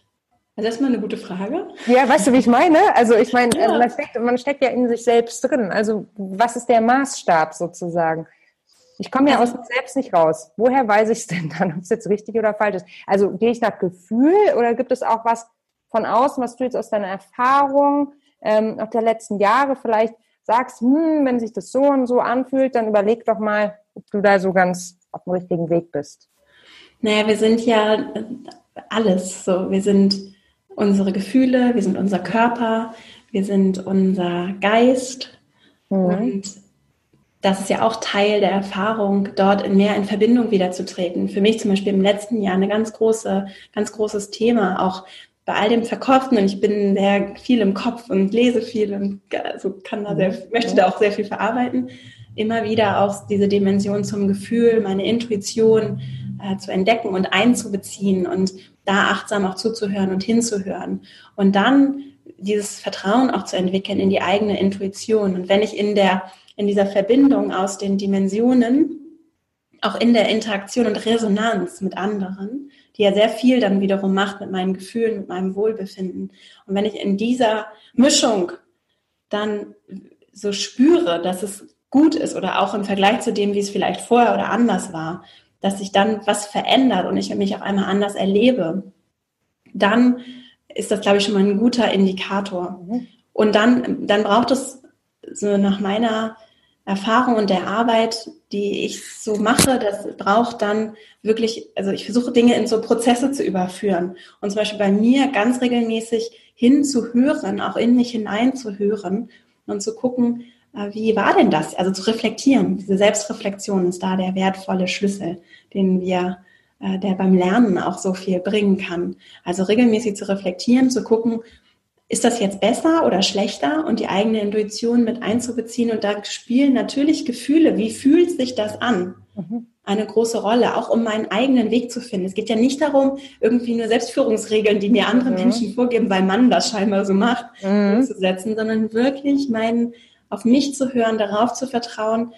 also das ist mal eine gute Frage. Ja, weißt du, wie ich meine? Also ich meine, ja. man, steckt, man steckt ja in sich selbst drin. Also was ist der Maßstab sozusagen? Ich komme ja aus mir selbst nicht raus. Woher weiß ich es denn dann, ob es jetzt richtig oder falsch ist? Also gehe ich nach Gefühl oder gibt es auch was von außen, was du jetzt aus deiner Erfahrung ähm, auch der letzten Jahre vielleicht sagst, hm, wenn sich das so und so anfühlt, dann überleg doch mal, ob du da so ganz auf dem richtigen Weg bist. Naja, wir sind ja äh, alles so. Wir sind unsere Gefühle, wir sind unser Körper, wir sind unser Geist. Mhm. Und das ist ja auch Teil der Erfahrung, dort mehr in Verbindung wiederzutreten. Für mich zum Beispiel im letzten Jahr eine ganz große, ganz großes Thema, auch bei all dem Verkaufen und ich bin sehr viel im Kopf und lese viel und also kann da sehr, möchte da auch sehr viel verarbeiten. Immer wieder auch diese Dimension zum Gefühl, meine Intuition äh, zu entdecken und einzubeziehen und da achtsam auch zuzuhören und hinzuhören. Und dann dieses Vertrauen auch zu entwickeln in die eigene Intuition. Und wenn ich in der in dieser Verbindung aus den Dimensionen, auch in der Interaktion und Resonanz mit anderen, die ja sehr viel dann wiederum macht mit meinen Gefühlen, mit meinem Wohlbefinden. Und wenn ich in dieser Mischung dann so spüre, dass es gut ist oder auch im Vergleich zu dem, wie es vielleicht vorher oder anders war, dass sich dann was verändert und ich mich auf einmal anders erlebe, dann ist das, glaube ich, schon mal ein guter Indikator. Mhm. Und dann, dann braucht es so nach meiner Erfahrung und der Arbeit, die ich so mache, das braucht dann wirklich, also ich versuche Dinge in so Prozesse zu überführen. Und zum Beispiel bei mir ganz regelmäßig hinzuhören, auch in mich hineinzuhören und zu gucken, äh, wie war denn das? Also zu reflektieren. Diese Selbstreflexion ist da der wertvolle Schlüssel, den wir, äh, der beim Lernen auch so viel bringen kann. Also regelmäßig zu reflektieren, zu gucken, ist das jetzt besser oder schlechter und die eigene Intuition mit einzubeziehen. Und da spielen natürlich Gefühle, wie fühlt sich das an, mhm. eine große Rolle, auch um meinen eigenen Weg zu finden. Es geht ja nicht darum, irgendwie nur Selbstführungsregeln, die mir andere mhm. Menschen vorgeben, weil man das scheinbar so macht, mhm. umzusetzen, sondern wirklich meinen, auf mich zu hören, darauf zu vertrauen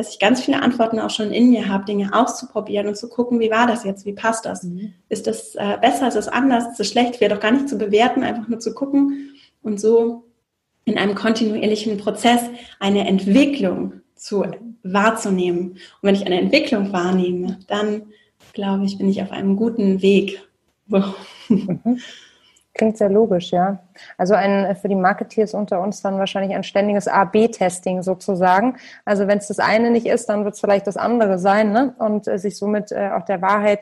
dass ich ganz viele Antworten auch schon in mir habe, Dinge auszuprobieren und zu gucken, wie war das jetzt, wie passt das? Mhm. Ist das äh, besser, ist das anders, ist das schlecht? Wäre doch gar nicht zu bewerten, einfach nur zu gucken und so in einem kontinuierlichen Prozess eine Entwicklung zu wahrzunehmen. Und wenn ich eine Entwicklung wahrnehme, dann glaube ich, bin ich auf einem guten Weg. So. Mhm. Klingt sehr logisch, ja. Also ein, für die Marketeers unter uns dann wahrscheinlich ein ständiges A-B-Testing sozusagen. Also wenn es das eine nicht ist, dann wird es vielleicht das andere sein, ne? Und äh, sich somit äh, auch der Wahrheit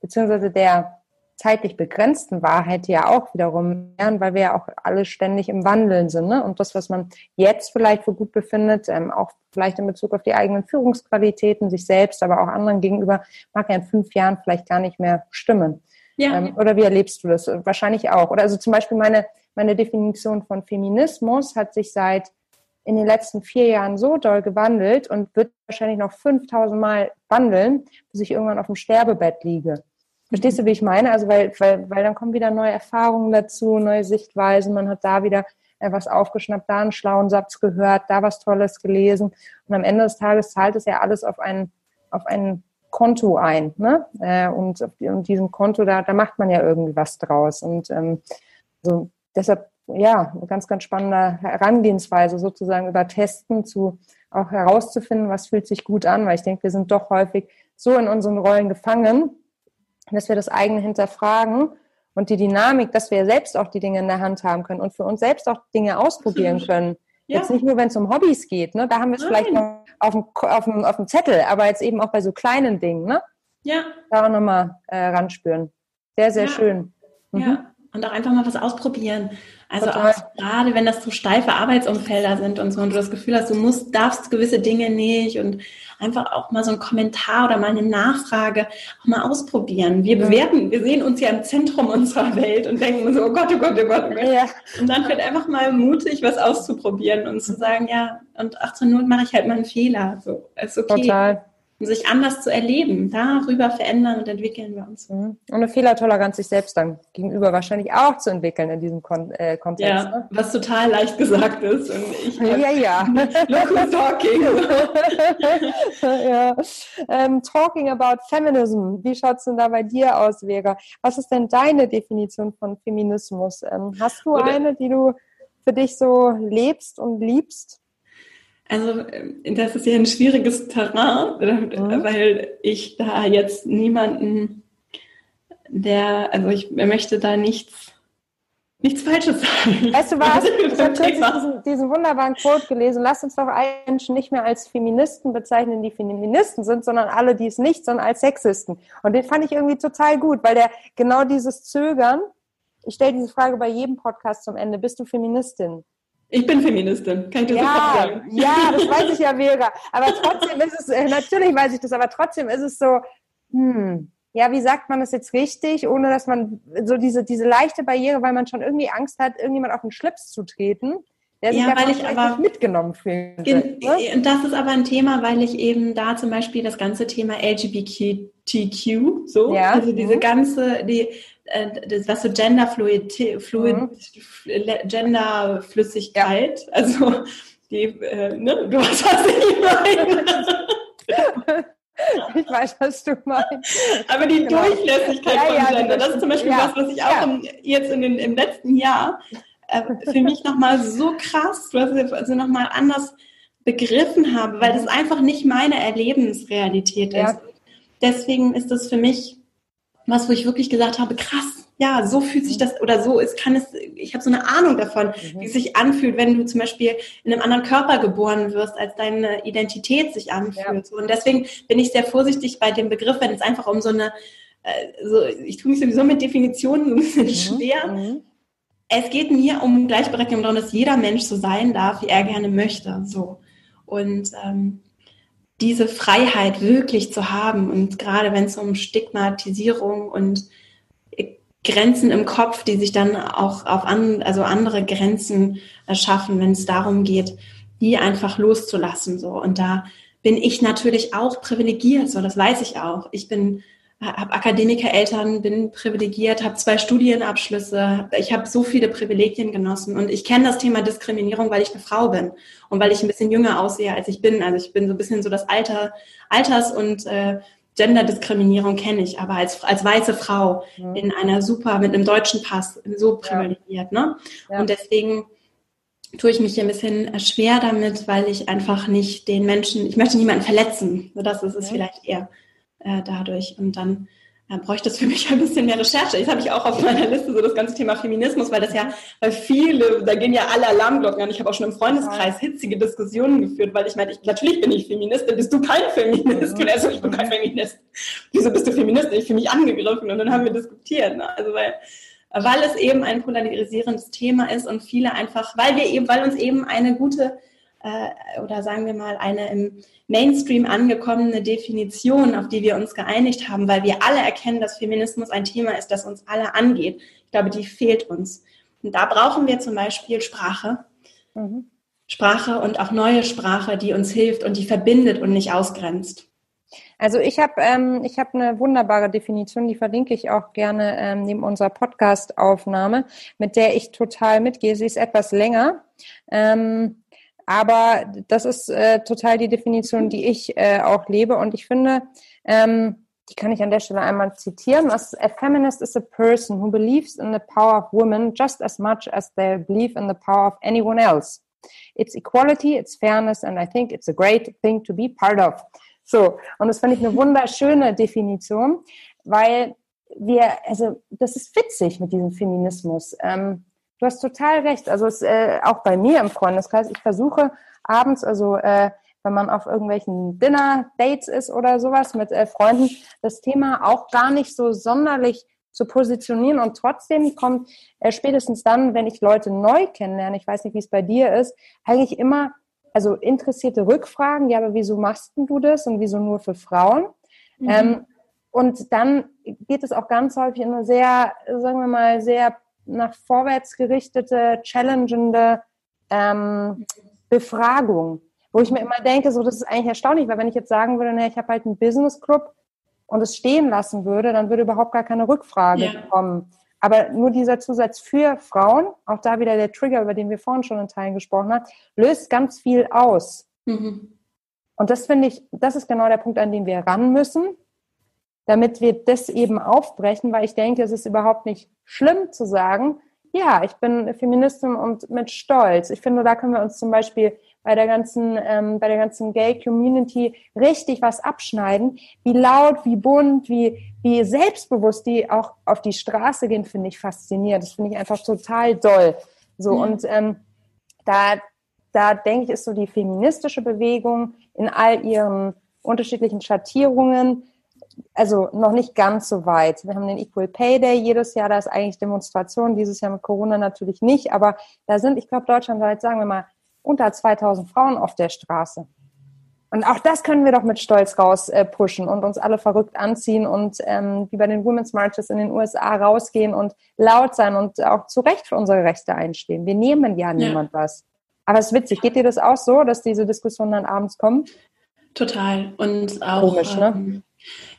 beziehungsweise der zeitlich begrenzten Wahrheit ja auch wiederum lernen, weil wir ja auch alle ständig im Wandeln sind. Ne? Und das, was man jetzt vielleicht für gut befindet, ähm, auch vielleicht in Bezug auf die eigenen Führungsqualitäten, sich selbst, aber auch anderen gegenüber, mag ja in fünf Jahren vielleicht gar nicht mehr stimmen. Ja. Ähm, oder wie erlebst du das? Wahrscheinlich auch. Oder also zum Beispiel meine, meine Definition von Feminismus hat sich seit in den letzten vier Jahren so doll gewandelt und wird wahrscheinlich noch 5000 Mal wandeln, bis ich irgendwann auf dem Sterbebett liege. Verstehst du, wie ich meine? Also, weil, weil, weil dann kommen wieder neue Erfahrungen dazu, neue Sichtweisen, man hat da wieder was aufgeschnappt, da einen schlauen Satz gehört, da was Tolles gelesen. Und am Ende des Tages zahlt es ja alles auf ein, auf ein Konto ein. Ne? Äh, und auf diesem Konto, da, da macht man ja irgendwie was draus. Und ähm, so, deshalb, ja, eine ganz, ganz spannende Herangehensweise sozusagen über Testen zu auch herauszufinden, was fühlt sich gut an, weil ich denke, wir sind doch häufig so in unseren Rollen gefangen, dass wir das eigene hinterfragen und die Dynamik, dass wir selbst auch die Dinge in der Hand haben können und für uns selbst auch Dinge ausprobieren können. Ja. Jetzt nicht nur, wenn es um Hobbys geht, ne? da haben wir es vielleicht noch auf dem, auf, dem, auf dem Zettel, aber jetzt eben auch bei so kleinen Dingen. Ne? Ja. Da auch nochmal äh, ranspüren. Sehr, sehr ja. schön. Mhm. Ja, und auch einfach mal was ausprobieren. Also Total. auch gerade wenn das so steife Arbeitsumfelder sind und so und du das Gefühl hast, du musst, darfst gewisse Dinge nicht und einfach auch mal so ein Kommentar oder mal eine Nachfrage auch mal ausprobieren. Wir bewerten, wir sehen uns ja im Zentrum unserer Welt und denken so, oh Gott, oh Gott, oh Gott, oh Gott. Ja. Und dann wird einfach mal mutig, was auszuprobieren und zu sagen, ja, und 18 Minuten mache ich halt mal einen Fehler. So, ist okay. Total um sich anders zu erleben. Darüber verändern und entwickeln wir uns. Mhm. Und eine Fehlertoleranz sich selbst dann gegenüber wahrscheinlich auch zu entwickeln in diesem Kon äh, Kontext. Ja, ne? was total leicht gesagt ist. Und ich ja, ja. Look who's talking. ja. Ähm, talking about Feminism. Wie schaut es denn da bei dir aus, Vera? Was ist denn deine Definition von Feminismus? Ähm, hast du Oder eine, die du für dich so lebst und liebst? Also äh, das ist ja ein schwieriges Terrain, mhm. weil ich da jetzt niemanden, der, also ich möchte da nichts, nichts Falsches sagen. Weißt du was? Ich habe diesen, diesen wunderbaren Quote gelesen. Lass uns doch Menschen nicht mehr als Feministen bezeichnen, die Feministen sind, sondern alle, die es nicht, sondern als Sexisten. Und den fand ich irgendwie total gut, weil der genau dieses Zögern, ich stelle diese Frage bei jedem Podcast zum Ende, bist du Feministin? Ich bin Feministin, kann ich dir ja, sagen. Ja, das weiß ich ja, Vera. Aber trotzdem ist es, äh, natürlich weiß ich das, aber trotzdem ist es so, hm, ja, wie sagt man das jetzt richtig, ohne dass man so diese, diese leichte Barriere, weil man schon irgendwie Angst hat, irgendjemand auf den Schlips zu treten, der sich ja, weil ich aber mitgenommen fühlt. Ne? Und das ist aber ein Thema, weil ich eben da zum Beispiel das ganze Thema LGBTQ, so, ja. also diese mhm. ganze, die, das, was so Genderfluid, Fluid, mhm. Genderflüssigkeit, ja. also die, äh, ne, du weißt, was ich meine. Ich weiß, was du meinst. Aber die genau. Durchlässigkeit ja, von Gender, ja, das ist zum Beispiel ja. was, was ich auch im, jetzt in den, im letzten Jahr äh, für mich nochmal so krass, also nochmal anders begriffen habe, weil das mhm. einfach nicht meine Erlebensrealität ist. Deswegen ist das für mich was, wo ich wirklich gesagt habe, krass, ja, so fühlt sich das oder so ist, kann es, ich habe so eine Ahnung davon, mhm. wie es sich anfühlt, wenn du zum Beispiel in einem anderen Körper geboren wirst, als deine Identität sich anfühlt. Ja. Und deswegen bin ich sehr vorsichtig bei dem Begriff, wenn es einfach um so eine, äh, so, ich tue mich sowieso mit Definitionen ein bisschen mhm. schwer. Mhm. Es geht mir um Gleichberechtigung darum, dass jeder Mensch so sein darf, wie er gerne möchte. So. Und ähm, diese Freiheit wirklich zu haben und gerade wenn es um Stigmatisierung und Grenzen im Kopf, die sich dann auch auf an, also andere Grenzen erschaffen, wenn es darum geht, die einfach loszulassen so und da bin ich natürlich auch privilegiert, so das weiß ich auch. Ich bin habe Akademikereltern, bin privilegiert, habe zwei Studienabschlüsse. Ich habe so viele Privilegien genossen und ich kenne das Thema Diskriminierung, weil ich eine Frau bin und weil ich ein bisschen jünger aussehe, als ich bin. Also ich bin so ein bisschen so das Alter, Alters- und äh, Genderdiskriminierung kenne ich, aber als, als weiße Frau mhm. in einer super, mit einem deutschen Pass, so privilegiert. Ja. Ne? Ja. Und deswegen tue ich mich hier ein bisschen schwer damit, weil ich einfach nicht den Menschen, ich möchte niemanden verletzen. So das ist es mhm. vielleicht eher äh, dadurch. Und dann äh, bräuchte es für mich ein bisschen mehr Recherche. Das habe ich auch auf meiner Liste, so das ganze Thema Feminismus, weil das ja, weil viele, da gehen ja alle Alarmglocken an. Ich habe auch schon im Freundeskreis hitzige Diskussionen geführt, weil ich meinte, natürlich bin ich Feministin, bist du kein Feminist? Und er so, ich bin kein Feminist. Wieso bist du Feministin? Ich fühle mich angegriffen. Und dann haben wir diskutiert. Ne? Also weil weil es eben ein polarisierendes Thema ist und viele einfach, weil wir eben, weil uns eben eine gute äh, oder sagen wir mal eine im Mainstream angekommene Definition, auf die wir uns geeinigt haben, weil wir alle erkennen, dass Feminismus ein Thema ist, das uns alle angeht. Ich glaube, die fehlt uns. Und da brauchen wir zum Beispiel Sprache. Mhm. Sprache und auch neue Sprache, die uns hilft und die verbindet und nicht ausgrenzt. Also ich habe ähm, ich habe eine wunderbare Definition, die verlinke ich auch gerne ähm, neben unserer Podcast-Aufnahme, mit der ich total mitgehe. Sie ist etwas länger, ähm, aber das ist äh, total die Definition, die ich äh, auch lebe. Und ich finde, ähm, die kann ich an der Stelle einmal zitieren. A feminist is a person who believes in the power of women just as much as they believe in the power of anyone else. It's equality, it's fairness, and I think it's a great thing to be part of. So, und das finde ich eine wunderschöne Definition, weil wir, also das ist witzig mit diesem Feminismus. Ähm, du hast total recht. Also es, äh, auch bei mir im Freundeskreis, ich versuche abends, also äh, wenn man auf irgendwelchen Dinner-Dates ist oder sowas mit äh, Freunden, das Thema auch gar nicht so sonderlich zu positionieren. Und trotzdem kommt äh, spätestens dann, wenn ich Leute neu kennenlerne, ich weiß nicht, wie es bei dir ist, eigentlich immer, also interessierte Rückfragen, ja, aber wieso machst du das und wieso nur für Frauen? Mhm. Ähm, und dann geht es auch ganz häufig in eine sehr, sagen wir mal, sehr nach vorwärts gerichtete, challengende ähm, Befragung. Wo ich mir immer denke, so, das ist eigentlich erstaunlich, weil wenn ich jetzt sagen würde, ne, ich habe halt einen Business Club und es stehen lassen würde, dann würde überhaupt gar keine Rückfrage ja. kommen. Aber nur dieser Zusatz für Frauen, auch da wieder der Trigger, über den wir vorhin schon in Teilen gesprochen haben, löst ganz viel aus. Mhm. Und das finde ich, das ist genau der Punkt, an den wir ran müssen, damit wir das eben aufbrechen, weil ich denke, es ist überhaupt nicht schlimm zu sagen, ja, ich bin Feministin und mit Stolz. Ich finde, da können wir uns zum Beispiel bei der ganzen, ähm, bei der ganzen Gay-Community richtig was abschneiden. Wie laut, wie bunt, wie, wie selbstbewusst die auch auf die Straße gehen, finde ich faszinierend. Das finde ich einfach total doll. So, mhm. und ähm, da, da denke ich, ist so die feministische Bewegung in all ihren unterschiedlichen Schattierungen also noch nicht ganz so weit. Wir haben den Equal Pay Day jedes Jahr, da ist eigentlich Demonstration, dieses Jahr mit Corona natürlich nicht, aber da sind, ich glaube, deutschlandweit, sagen wir mal, unter 2000 Frauen auf der Straße. Und auch das können wir doch mit Stolz raus äh, pushen und uns alle verrückt anziehen und ähm, wie bei den Women's Marches in den USA rausgehen und laut sein und auch zu Recht für unsere Rechte einstehen. Wir nehmen ja, ja. niemand was. Aber es ist witzig. Geht dir das auch so, dass diese Diskussionen dann abends kommen? Total. Und auch. Komisch, ne? Ähm,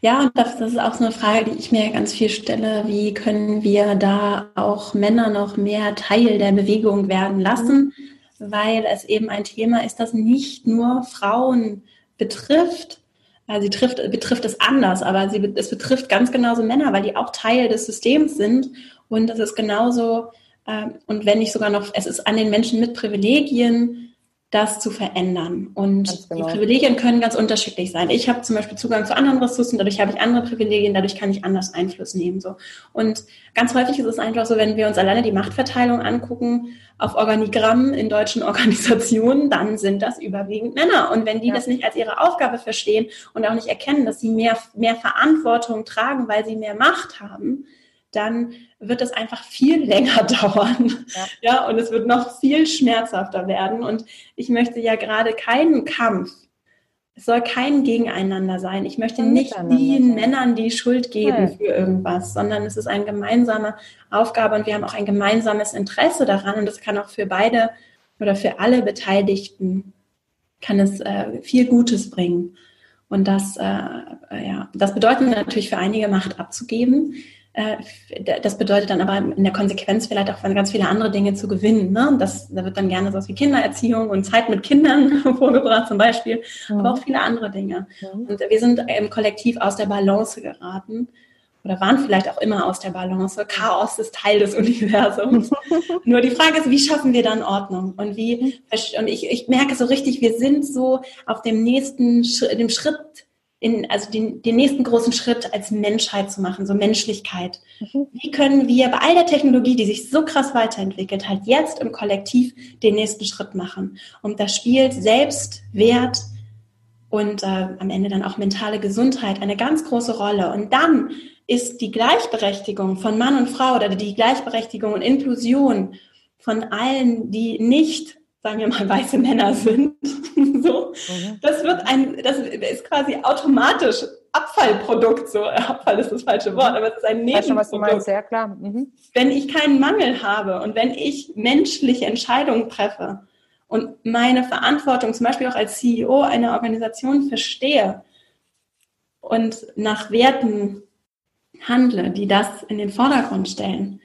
ja, und das, das, ist auch so eine Frage, die ich mir ganz viel stelle. Wie können wir da auch Männer noch mehr Teil der Bewegung werden lassen? Weil es eben ein Thema ist, das nicht nur Frauen betrifft. Also sie trifft, betrifft es anders, aber sie, es betrifft ganz genauso Männer, weil die auch Teil des Systems sind. Und es ist genauso, äh, und wenn nicht sogar noch, es ist an den Menschen mit Privilegien das zu verändern. Und genau. die Privilegien können ganz unterschiedlich sein. Ich habe zum Beispiel Zugang zu anderen Ressourcen, dadurch habe ich andere Privilegien, dadurch kann ich anders Einfluss nehmen. So. Und ganz häufig ist es einfach so, wenn wir uns alleine die Machtverteilung angucken auf Organigrammen in deutschen Organisationen, dann sind das überwiegend Männer. Und wenn die ja. das nicht als ihre Aufgabe verstehen und auch nicht erkennen, dass sie mehr, mehr Verantwortung tragen, weil sie mehr Macht haben, dann wird es einfach viel länger dauern. Ja. ja, und es wird noch viel schmerzhafter werden. Und ich möchte ja gerade keinen Kampf. Es soll kein Gegeneinander sein. Ich möchte nicht den Männern die Schuld geben Nein. für irgendwas, sondern es ist eine gemeinsame Aufgabe und wir haben auch ein gemeinsames Interesse daran und das kann auch für beide oder für alle Beteiligten kann es äh, viel Gutes bringen. Und das, äh, ja, das bedeutet natürlich für einige Macht abzugeben. Äh, das bedeutet dann aber in der Konsequenz vielleicht auch ganz viele andere Dinge zu gewinnen. Ne? Das, da wird dann gerne sowas wie Kindererziehung und Zeit mit Kindern vorgebracht zum Beispiel, mhm. aber auch viele andere Dinge. Mhm. Und wir sind im Kollektiv aus der Balance geraten oder waren vielleicht auch immer aus der Balance. Chaos ist Teil des Universums. Nur die Frage ist, wie schaffen wir dann Ordnung? Und wie, und ich, ich merke so richtig, wir sind so auf dem nächsten, dem Schritt in, also den, den nächsten großen Schritt als Menschheit zu machen, so Menschlichkeit. Mhm. Wie können wir bei all der Technologie, die sich so krass weiterentwickelt, halt jetzt im Kollektiv den nächsten Schritt machen? Und da spielt Selbstwert und äh, am Ende dann auch mentale Gesundheit eine ganz große Rolle. Und dann ist die Gleichberechtigung von Mann und Frau oder die Gleichberechtigung und Inklusion von allen, die nicht sagen wir mal, weiße Männer sind. so. Mhm. Das wird ein, das ist quasi automatisch Abfallprodukt. So, Abfall ist das falsche Wort, aber es ist ein Nebenprodukt. Schon, meinst, sehr klar. Mhm. Wenn ich keinen Mangel habe und wenn ich menschliche Entscheidungen treffe und meine Verantwortung zum Beispiel auch als CEO einer Organisation verstehe und nach Werten handle, die das in den Vordergrund stellen,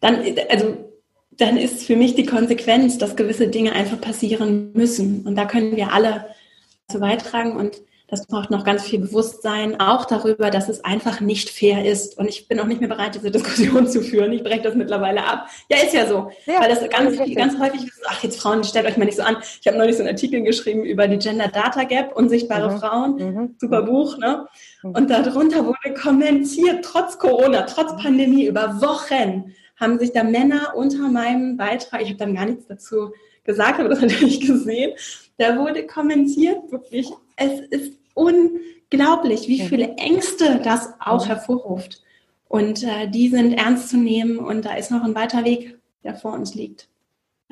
dann, also dann ist für mich die Konsequenz, dass gewisse Dinge einfach passieren müssen. Und da können wir alle zu beitragen. Und das braucht noch ganz viel Bewusstsein, auch darüber, dass es einfach nicht fair ist. Und ich bin auch nicht mehr bereit, diese Diskussion zu führen. Ich breche das mittlerweile ab. Ja, ist ja so. Ja, Weil das ganz, ganz häufig ist, ach, jetzt Frauen, stellt euch mal nicht so an. Ich habe neulich so einen Artikel geschrieben über die Gender Data Gap, unsichtbare mhm. Frauen. Mhm. Super Buch, ne? Mhm. Und darunter wurde kommentiert, trotz Corona, trotz Pandemie, über Wochen haben sich da Männer unter meinem Beitrag, ich habe dann gar nichts dazu gesagt, aber das natürlich gesehen, da wurde kommentiert, wirklich, es ist unglaublich, wie viele Ängste das auch hervorruft. Und äh, die sind ernst zu nehmen und da ist noch ein weiter Weg, der vor uns liegt.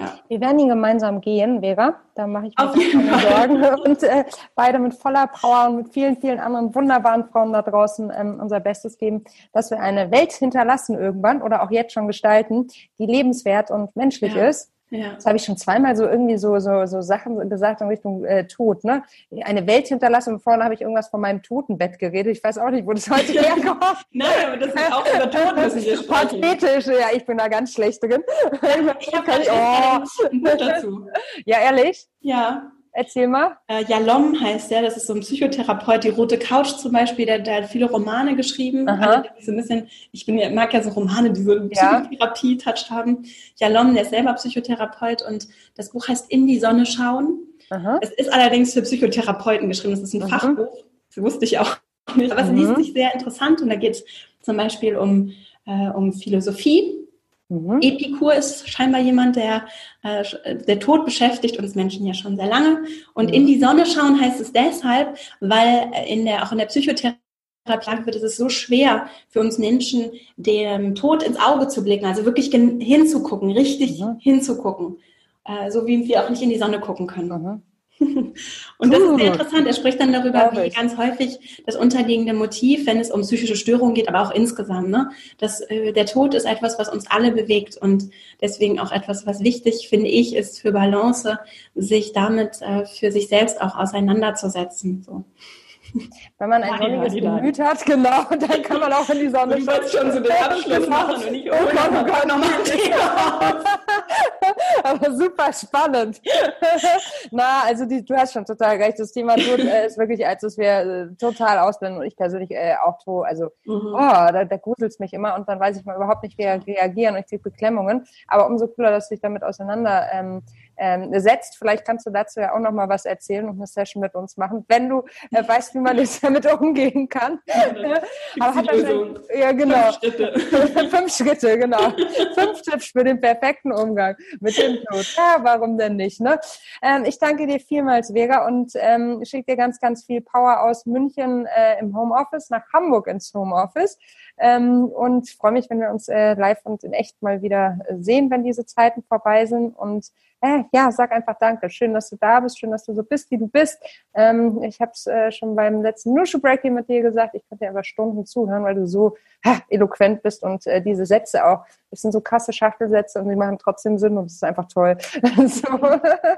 Ja. Wir werden ihn gemeinsam gehen, Vera. Da mache ich mir keine Sorgen. Und äh, beide mit voller Power und mit vielen, vielen anderen wunderbaren Frauen da draußen ähm, unser Bestes geben, dass wir eine Welt hinterlassen irgendwann oder auch jetzt schon gestalten, die lebenswert und menschlich ja. ist ja. Das habe ich schon zweimal so irgendwie so, so, so Sachen gesagt in Richtung äh, Tod. Ne? Eine Welt hinterlassen und vorne habe ich irgendwas von meinem Totenbett geredet. Ich weiß auch nicht, wo das heute herkommt. Nein, aber das ist auch über Tod müssen wir sprechen. Pathetisch, ja, ich bin da ganz schlecht drin. ich habe oh. dazu. Ja, ehrlich? Ja. Erzähl mal. Äh, Jalom heißt der, das ist so ein Psychotherapeut, die Rote Couch zum Beispiel, der, der hat viele Romane geschrieben. Aha. so ein bisschen, ich bin, mag ja so Romane, die so eine Psychotherapie-Touch haben. Jalom, der ist selber Psychotherapeut und das Buch heißt In die Sonne schauen. Aha. Es ist allerdings für Psychotherapeuten geschrieben, das ist ein mhm. Fachbuch. Das wusste ich auch nicht. Aber es mhm. liest sich sehr interessant und da geht es zum Beispiel um, äh, um Philosophie Mhm. Epikur ist scheinbar jemand, der äh, der Tod beschäftigt uns Menschen ja schon sehr lange. Und mhm. in die Sonne schauen heißt es deshalb, weil in der auch in der Psychotherapie wird, ist es so schwer für uns Menschen, dem Tod ins Auge zu blicken, also wirklich hinzugucken, richtig mhm. hinzugucken, äh, so wie wir auch nicht in die Sonne gucken können. Und das ist sehr interessant. Er spricht dann darüber, wie ganz häufig das unterliegende Motiv, wenn es um psychische Störungen geht, aber auch insgesamt, ne, dass äh, der Tod ist etwas, was uns alle bewegt und deswegen auch etwas, was wichtig, finde ich, ist für Balance, sich damit äh, für sich selbst auch auseinanderzusetzen. So. Wenn man ein sonniges Gemüt hat, genau, dann kann man auch in die Sonne schauen. Du wolltest schon so den Abschluss machen und nicht, oh, oh Gott, oh Gott, nochmal Aber super spannend. Na, also die, du hast schon total recht. Das Thema Tod äh, ist wirklich, als es wir äh, total ausblenden und ich persönlich äh, auch to, also, mhm. oh, da, da gruselt es mich immer und dann weiß ich mal überhaupt nicht, wie reagieren und ich kriege Beklemmungen. Aber umso cooler, dass du dich damit auseinander ähm, ähm, setzt. Vielleicht kannst du dazu ja auch noch mal was erzählen und eine Session mit uns machen, wenn du äh, weißt, wie man jetzt damit umgehen kann. Ja, Aber hat das ja genau. Fünf Schritte. Fünf Schritte, genau. Fünf Tipps für den perfekten Umgang mit dem Tod. Ja, warum denn nicht? Ne? Ähm, ich danke dir vielmals, Vega, und ähm, schicke dir ganz, ganz viel Power aus München äh, im Homeoffice nach Hamburg ins Homeoffice. Ähm, und freue mich, wenn wir uns äh, live und in echt mal wieder sehen, wenn diese Zeiten vorbei sind. Und äh, ja, sag einfach Danke. Schön, dass du da bist. Schön, dass du so bist, wie du bist. Ähm, ich habe es äh, schon beim letzten Nushu Breaking mit dir gesagt. Ich könnte dir aber Stunden zuhören, weil du so ha, eloquent bist und äh, diese Sätze auch. Das sind so krasse Schachtelsätze und sie machen trotzdem Sinn und es ist einfach toll. so.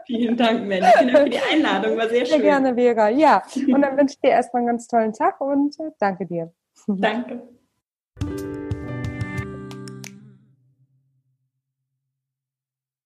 Vielen Dank, Melly. Vielen Dank für die Einladung. War sehr schön. Sehr gerne, Vera. Ja. Und dann wünsche ich dir erstmal einen ganz tollen Tag und äh, danke dir. Danke.